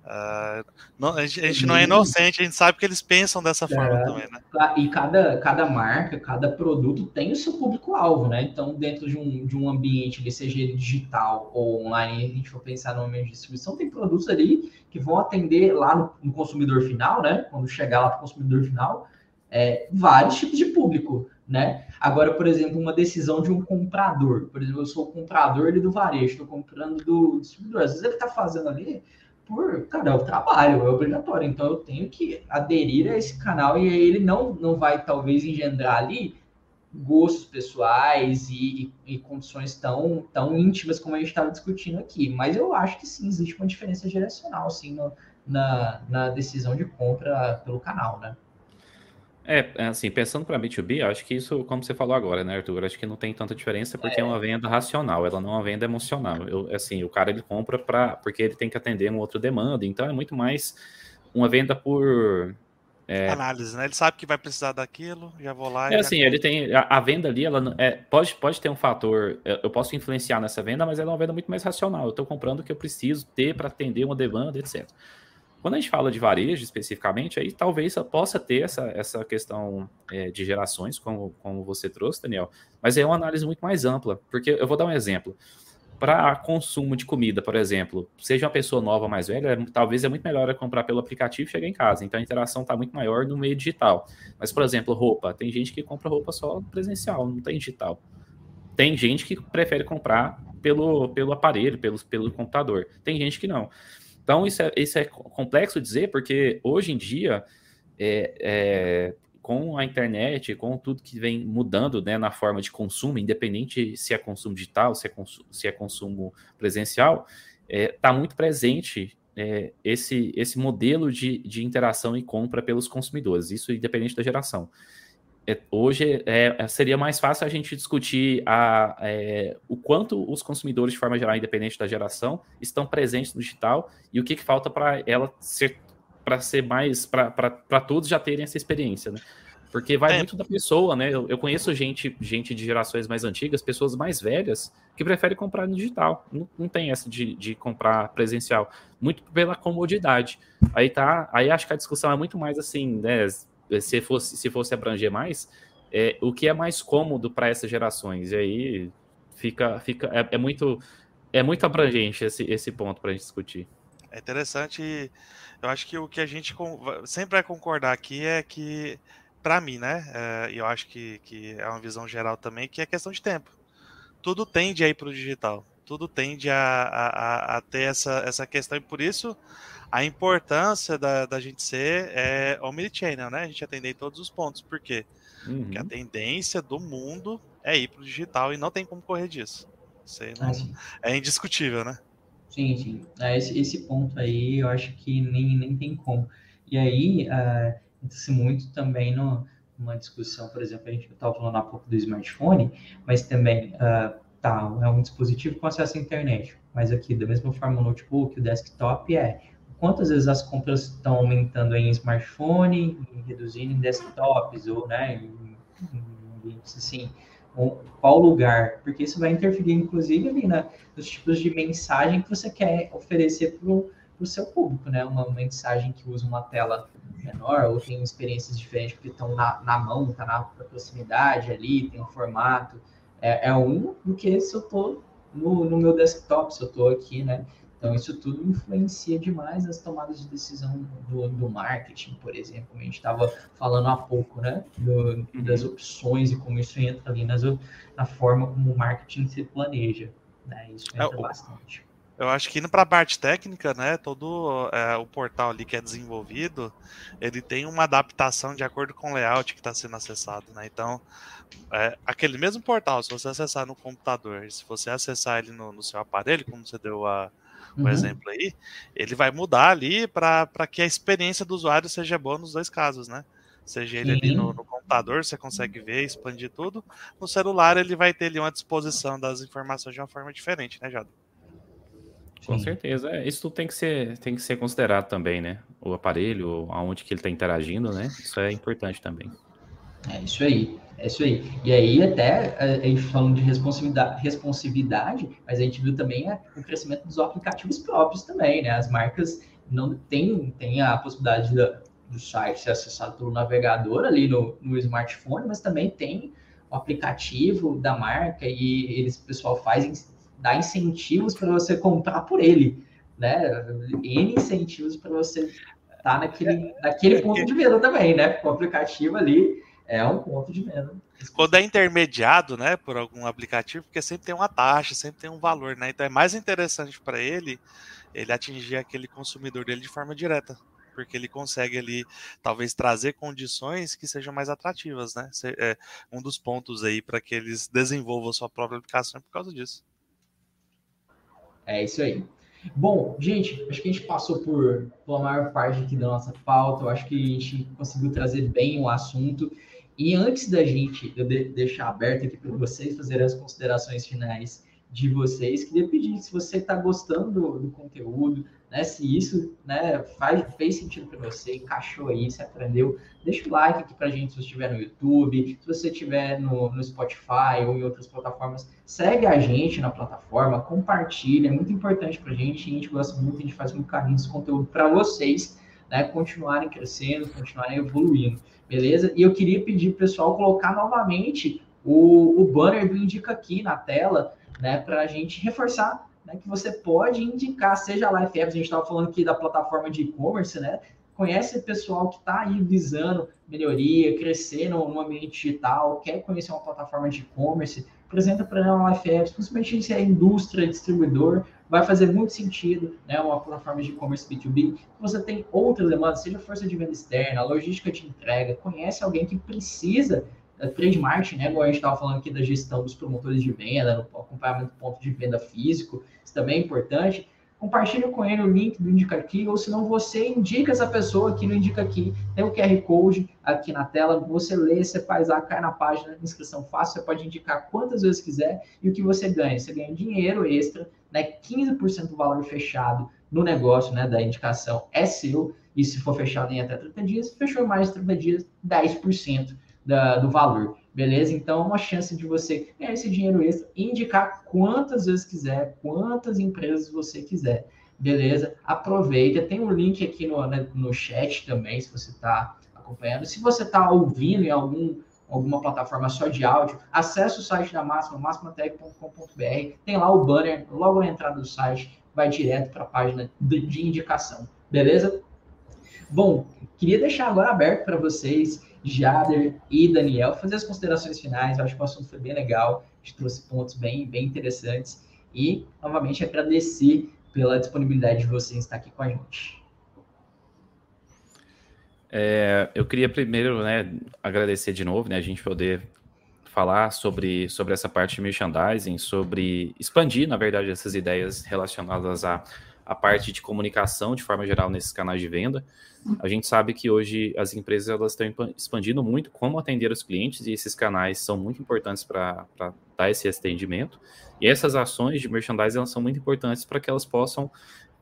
Uh, não, a, gente, não é inocente, a gente sabe que eles pensam dessa é, forma também, né? E cada, cada marca, cada produto tem o seu público-alvo, né? Então, dentro de um, de um ambiente, seja ele digital ou online, a gente for pensar no ambiente de distribuição, tem produtos ali que vão atender lá no, no consumidor final, né? Quando chegar lá para o consumidor final, é, vários tipos de público, né? Agora, por exemplo, uma decisão de um comprador. Por exemplo, eu sou o comprador do varejo, estou comprando do distribuidor. Às vezes ele está fazendo ali por, cara, é o trabalho, é obrigatório. Então eu tenho que aderir a esse canal e aí ele não, não vai talvez engendrar ali gostos pessoais e, e, e condições tão, tão íntimas como a gente estava discutindo aqui. Mas eu acho que sim, existe uma diferença direcional, assim, no, na, na decisão de compra pelo canal, né? É, é, assim, pensando para B2B, acho que isso, como você falou agora, né, Arthur, acho que não tem tanta diferença porque é, é uma venda racional, ela não é uma venda emocional. Eu, assim, o cara ele compra para porque ele tem que atender uma outra demanda, então é muito mais uma venda por é, análise, né? Ele sabe que vai precisar daquilo, já vou lá. É assim, ele tem a, a, venda ali, ela é, pode, pode ter um fator, eu posso influenciar nessa venda, mas ela é uma venda muito mais racional. Eu estou comprando o que eu preciso ter para atender uma demanda, etc. Quando a gente fala de varejo especificamente, aí talvez possa ter essa, essa questão é, de gerações, como, como você trouxe, Daniel, mas é uma análise muito mais ampla, porque eu vou dar um exemplo. Para consumo de comida, por exemplo, seja uma pessoa nova mais velha, é, talvez é muito melhor comprar pelo aplicativo e chegar em casa. Então a interação está muito maior no meio digital. Mas, por exemplo, roupa. Tem gente que compra roupa só presencial, não tem digital. Tem gente que prefere comprar pelo, pelo aparelho, pelo, pelo computador. Tem gente que não. Então, isso é, isso é complexo dizer, porque hoje em dia, é, é, com a internet, com tudo que vem mudando né, na forma de consumo, independente se é consumo digital, se é, se é consumo presencial, está é, muito presente é, esse, esse modelo de, de interação e compra pelos consumidores, isso independente da geração. É, hoje é, é, seria mais fácil a gente discutir a, é, o quanto os consumidores, de forma geral, independente da geração, estão presentes no digital e o que, que falta para ela ser para ser mais para todos já terem essa experiência, né? Porque vai é. muito da pessoa, né? Eu, eu, conheço gente, gente de gerações mais antigas, pessoas mais velhas, que preferem comprar no digital. Não, não tem essa de, de comprar presencial. Muito pela comodidade. Aí tá. Aí acho que a discussão é muito mais assim, né? Se fosse, se fosse abranger mais, é, o que é mais cômodo para essas gerações. E aí fica, fica é, é, muito é muito abrangente esse, esse ponto para a gente discutir. É interessante. Eu acho que o que a gente sempre vai concordar aqui é que, para mim, né? É, eu acho que, que é uma visão geral também, que é questão de tempo. Tudo tende a ir para o digital. Tudo tende a, a, a ter essa, essa questão, e por isso a importância da, da gente ser é, omnichannel, né? A gente atender em todos os pontos. Por quê? Uhum. Porque a uhum. tendência do mundo é ir para o digital e não tem como correr disso. Não, ah, é indiscutível, né? Sim, sim. É, esse, esse ponto aí eu acho que nem, nem tem como. E aí, uh, entra-se muito também no, numa discussão, por exemplo, a gente estava falando há pouco do smartphone, mas também, uh, tá, é um dispositivo com acesso à internet, mas aqui, da mesma forma, o notebook, o desktop é quantas vezes as compras estão aumentando em smartphone e reduzindo em desktops ou né, em, ambientes assim, qual lugar? Porque isso vai interferir, inclusive, ali na, nos tipos de mensagem que você quer oferecer para o seu público, né? Uma mensagem que usa uma tela menor ou tem experiências diferentes porque estão na, na mão, está na, proximidade ali, tem um formato. É, é um do que se eu estou no, no meu desktop, se eu estou aqui, né? Então, isso tudo influencia demais nas tomadas de decisão do, do marketing, por exemplo, a gente estava falando há pouco, né? Do, das uhum. opções e como isso entra ali nas, na forma como o marketing se planeja. Né? Isso é, entra é, bastante. Eu acho que indo para a parte técnica, né, todo é, o portal ali que é desenvolvido, ele tem uma adaptação de acordo com o layout que está sendo acessado, né? Então, é, aquele mesmo portal, se você acessar no computador, se você acessar ele no, no seu aparelho, como você deu a, o uhum. exemplo aí, ele vai mudar ali para que a experiência do usuário seja boa nos dois casos, né? Seja ele ali no, no, computador, você consegue ver, expandir tudo. No celular, ele vai ter ali uma disposição das informações de uma forma diferente, né, Jado? Com certeza. É, isso tem que, ser, tem que ser considerado também, né? O aparelho, aonde que ele está interagindo, né? Isso é importante também. É isso aí. É isso aí. E aí, até a gente falando de responsividade, responsividade, mas a gente viu também o crescimento dos aplicativos próprios também, né? As marcas não têm, têm a possibilidade da, do site ser acessado pelo navegador ali no, no smartphone, mas também tem o aplicativo da marca e eles, o pessoal faz, dá incentivos para você comprar por ele, né? N incentivos para você estar tá naquele, naquele ponto de venda também, né? O aplicativo ali é um ponto de venda. Quando é intermediado, né, por algum aplicativo, porque sempre tem uma taxa, sempre tem um valor, né? Então é mais interessante para ele ele atingir aquele consumidor dele de forma direta porque ele consegue ali talvez trazer condições que sejam mais atrativas, né? É um dos pontos aí para que eles desenvolvam sua própria aplicação é por causa disso. É isso aí. Bom, gente, acho que a gente passou por, pela maior parte aqui da nossa pauta. Eu acho que a gente conseguiu trazer bem o assunto. E antes da gente deixar aberto aqui para vocês fazerem as considerações finais de vocês, queria pedir se você está gostando do, do, conteúdo, né? Se isso né, faz, fez sentido para você, encaixou aí, se aprendeu, deixa o like aqui para gente se você estiver no YouTube, se você estiver no, no Spotify ou em outras plataformas, segue a gente na plataforma, compartilha, é muito importante para a gente, a gente gosta muito, a gente faz muito carinho esse conteúdo para vocês, né? Continuarem crescendo, continuarem evoluindo, beleza? E eu queria pedir pessoal colocar novamente o, o banner do Indica aqui na tela, né, para a gente reforçar né, que você pode indicar, seja a Life Apps, a gente estava falando aqui da plataforma de e-commerce, né? Conhece pessoal que está aí visando melhoria, crescer no, ambiente digital, quer conhecer uma plataforma de e-commerce, apresenta para ela a Life Apps, principalmente se é indústria, distribuidor, vai fazer muito sentido, né? Uma plataforma de e-commerce B2B. Você tem outras demandas, seja força de venda externa, logística de entrega, conhece alguém que precisa trade marketing, né? Igual a gente estava falando aqui da gestão dos promotores de venda, no acompanhamento do ponto de venda físico, isso também é importante. Compartilha com ele o link do Indica Aqui, ou se não, você indica essa pessoa aqui no Indica Aqui. Tem o QR Code aqui na tela, você lê, você faz lá, cai na página, inscrição fácil, você pode indicar quantas vezes quiser e o que você ganha. Você ganha dinheiro extra, né? 15% do valor fechado no negócio, né? Da indicação é seu, e se for fechado em até 30 dias, fechou mais de 30 dias, 10% da, do valor, beleza? Então, uma chance de você ganhar esse dinheiro extra indicar quantas vezes quiser, quantas empresas você quiser, beleza? Aproveita, tem um link aqui no, né, no chat também, se você está acompanhando. Se você está ouvindo em algum alguma plataforma só de áudio, acesse o site da Máxima, maximatech.com.br, tem lá o banner, logo na entrada do site, vai direto para a página de indicação, beleza? Bom, queria deixar agora aberto para vocês Jader e Daniel fazer as considerações finais. Eu acho que o assunto foi bem legal, a gente trouxe pontos bem, bem interessantes. E, novamente, agradecer pela disponibilidade de vocês estar aqui com a gente. É, eu queria primeiro né, agradecer de novo, né, a gente poder falar sobre, sobre essa parte de merchandising, sobre expandir, na verdade, essas ideias relacionadas a a parte de comunicação de forma geral nesses canais de venda. A gente sabe que hoje as empresas elas estão expandindo muito como atender os clientes e esses canais são muito importantes para dar esse atendimento. E essas ações de merchandising elas são muito importantes para que elas possam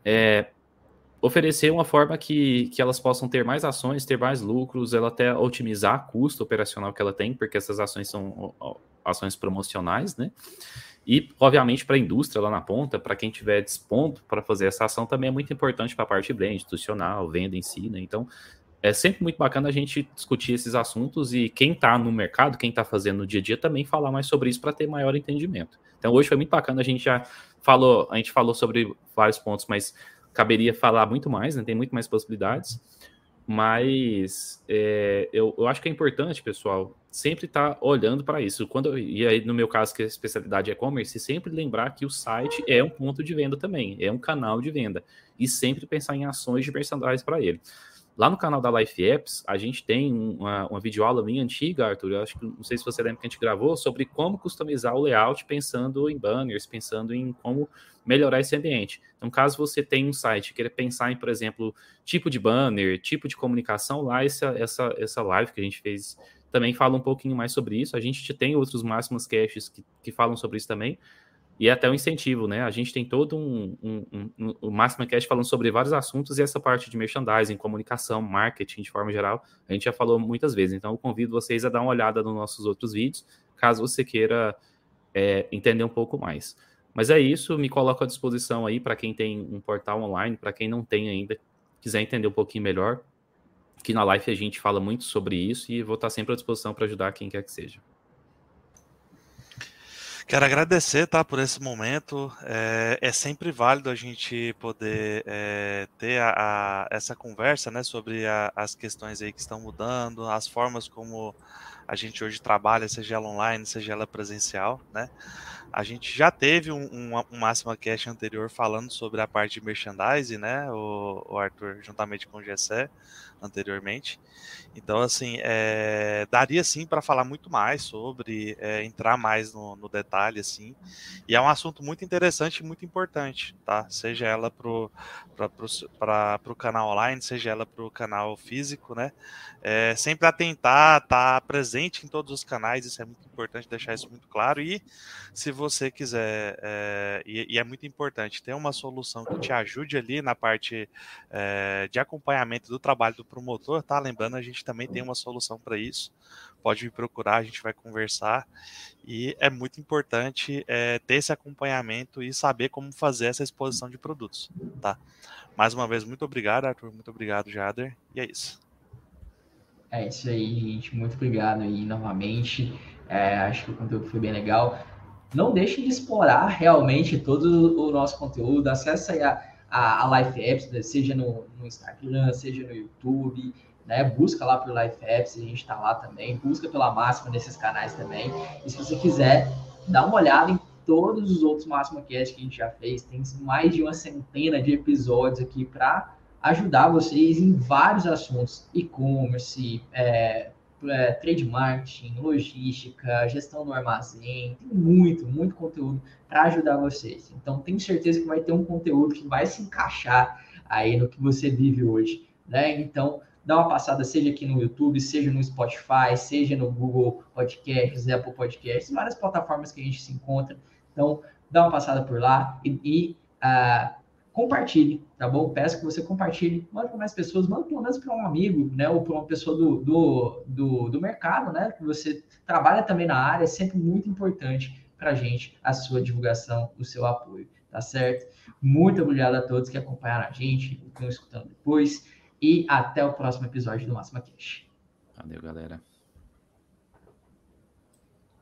é, oferecer uma forma que, que elas possam ter mais ações, ter mais lucros, ela até otimizar o custo operacional que ela tem, porque essas ações são ações promocionais, né? E, obviamente, para a indústria lá na ponta, para quem tiver dispondo para fazer essa ação, também é muito importante para a parte brand, institucional, venda em si, né? Então, é sempre muito bacana a gente discutir esses assuntos e quem está no mercado, quem está fazendo no dia a dia, também falar mais sobre isso para ter maior entendimento. Então, hoje foi muito bacana, a gente já falou, a gente falou sobre vários pontos, mas caberia falar muito mais, né? Tem muito mais possibilidades. Mas é, eu, eu acho que é importante, pessoal, sempre estar tá olhando para isso. Quando e aí no meu caso que a especialidade é e-commerce, sempre lembrar que o site é um ponto de venda também, é um canal de venda e sempre pensar em ações de merchandising para ele. Lá no canal da Life Apps, a gente tem uma, uma videoaula minha antiga, Arthur, eu acho que, não sei se você lembra que a gente gravou, sobre como customizar o layout pensando em banners, pensando em como melhorar esse ambiente. Então, caso você tenha um site e queira pensar em, por exemplo, tipo de banner, tipo de comunicação, lá essa, essa, essa live que a gente fez também fala um pouquinho mais sobre isso. A gente tem outros máximos caches que, que falam sobre isso também. E é até um incentivo, né? A gente tem todo um, um, um, um, Máxima falando sobre vários assuntos e essa parte de merchandising, comunicação, marketing de forma geral, a gente já falou muitas vezes. Então, eu convido vocês a dar uma olhada nos nossos outros vídeos, caso você queira é, entender um pouco mais. Mas é isso, me coloco à disposição aí para quem tem um portal online, para quem não tem ainda, quiser entender um pouquinho melhor. Aqui na live a gente fala muito sobre isso e vou estar sempre à disposição para ajudar quem quer que seja. Quero agradecer, tá, por esse momento. É, é sempre válido a gente poder é, ter a, a, essa conversa, né, sobre a, as questões aí que estão mudando, as formas como a gente hoje trabalha, seja ela online, seja ela presencial, né. A gente já teve um, um, um Máxima Cash anterior falando sobre a parte de merchandising, né, o, o Arthur, juntamente com o Gessé, anteriormente. Então, assim, é, daria sim para falar muito mais sobre, é, entrar mais no, no, detalhe, assim. E é um assunto muito interessante e muito importante, tá? Seja ela para o canal online, seja ela para o canal físico, né? É, sempre atentar, estar tá presente em todos os canais, isso é muito importante deixar isso muito claro. E se você quiser, é, e, e, é muito importante, ter uma solução que te ajude ali na parte é, de acompanhamento do trabalho do promotor, tá? Lembrando, a gente também tem uma solução para isso. Pode me procurar, a gente vai conversar. E é muito importante é, ter esse acompanhamento e saber como fazer essa exposição de produtos, tá? Mais uma vez, muito obrigado, Arthur. Muito obrigado, Jader. E é isso. É isso aí, gente. Muito obrigado aí novamente. É, acho que o conteúdo foi bem legal. Não deixe de explorar realmente todo o nosso conteúdo. Acesse aí a, a, a Life Apps, seja no, no Instagram, seja no YouTube né? Busca lá por Life Apps, a gente está lá também. Busca pela Máxima nesses canais também. E se você quiser, dá uma olhada em todos os outros Máxima Cast que a gente já fez. Tem mais de uma centena de episódios aqui para ajudar vocês em vários assuntos: e-commerce, é, é, trade marketing, logística, gestão do armazém. Tem muito, muito conteúdo para ajudar vocês. Então, tenho certeza que vai ter um conteúdo que vai se encaixar aí no que você vive hoje. Né? Então, dá uma passada, seja aqui no YouTube, seja no Spotify, seja no Google Podcasts, Apple Podcasts, várias plataformas que a gente se encontra. Então, dá uma passada por lá e, e uh, compartilhe, tá bom? Peço que você compartilhe, mande para mais pessoas, manda pelo menos para um amigo, né? Ou para uma pessoa do, do, do, do mercado, né? Que você trabalha também na área, é sempre muito importante para a gente a sua divulgação, o seu apoio, tá certo? Muito obrigado a todos que acompanharam a gente, que estão escutando depois. E até o próximo episódio do Máxima Cash. Valeu, galera.